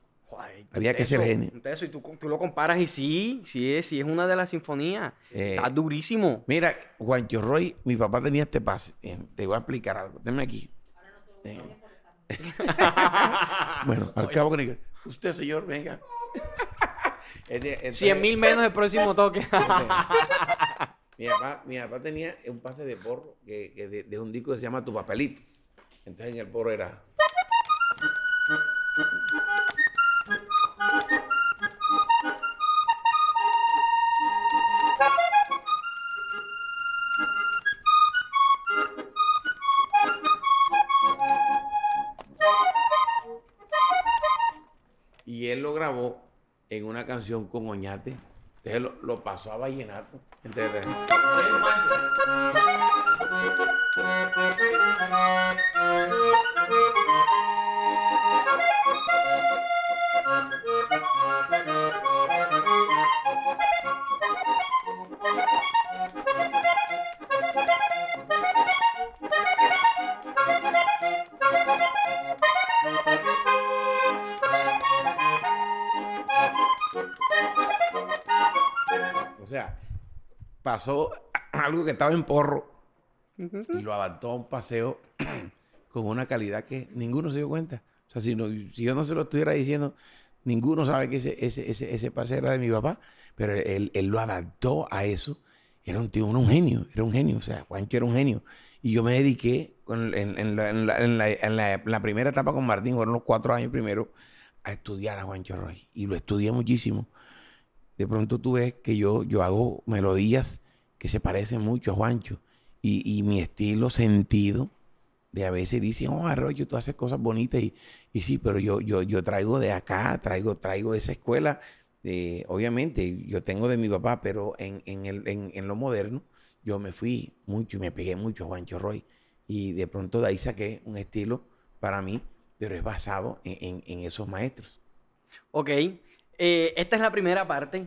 había que ser genio. Eso, y tú, tú, lo comparas y sí, sí es, sí es una de las sinfonías. Eh, Está durísimo. Mira, Juancho Roy, mi papá tenía este pase. Eh, te voy a explicar algo. Denme aquí. Eh. bueno, al cabo que usted, señor, venga. 100 mil menos el próximo toque. mi, papá, mi, papá, tenía un pase de porro que, de, un disco que se llama Tu Papelito. Entonces en el porro era. Canción con Oñate. Entonces lo, pasó a Vallenato. Entonces, pasó algo que estaba en porro y lo adaptó a un paseo con una calidad que ninguno se dio cuenta. O sea, si, yo no se lo estuviera diciendo, ninguno sabe que ese, ese, ese, paseo era de mi papá, pero él, lo adaptó a eso. Era un tío, un genio, era un genio, o sea, Juancho era un genio. Y yo me dediqué en, la, primera etapa con Martín, fueron los cuatro años primero, a estudiar a Juancho Roy. Y lo estudié muchísimo. De pronto tú ves que yo, yo hago melodías que se parece mucho a Juancho. Y, mi estilo sentido de a veces dicen, oh, Arroyo, tú haces cosas bonitas. Y, y sí, pero yo, yo, yo traigo de acá, traigo, traigo esa escuela. obviamente, yo tengo de mi papá, pero en, en, lo moderno, yo me fui mucho y me pegué mucho a Juancho Roy. Y de pronto de ahí saqué un estilo para mí, pero es basado en, esos maestros. Ok. Eh, esta es la primera parte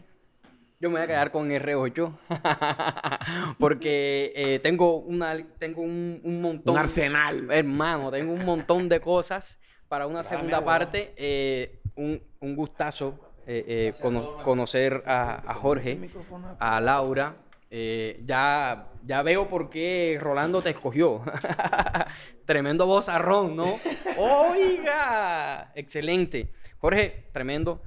yo me voy a quedar con R8 porque eh, tengo, una, tengo un, montón. Un arsenal. Hermano, tengo un montón de cosas para una segunda parte. Eh, un, gustazo eh, conocer a, Jorge, a Laura. ya, ya veo por qué Rolando te escogió. tremendo vozarrón, ¿no? Oiga, excelente. Jorge, tremendo.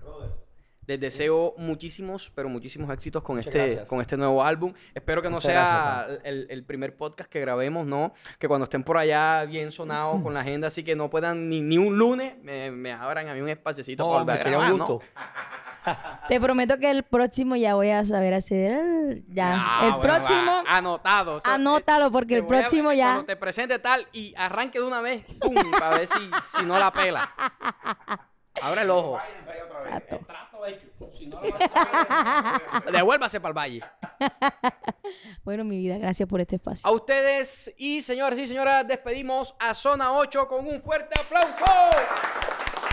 Les deseo muchísimos, pero muchísimos éxitos con, este, con este nuevo álbum. Espero que no sea el, primer podcast que grabemos, ¿no? Que cuando estén por allá bien sonados con la agenda, así que no puedan ni, ni un lunes, me, abran a mí un espacecito no, para sería un gusto. Te prometo que el próximo ya voy a saber hacer. Ya. el próximo. anotado. anótalo porque el próximo ya. Cuando te presente tal y arranque de una vez, ¡pum! Para ver si, si no la pela. Abre el ojo. Devuélvase para el valle. bueno, mi vida, gracias por este espacio. A ustedes y señores y señoras, despedimos a Zona 8 con un fuerte aplauso.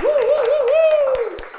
¡Uh,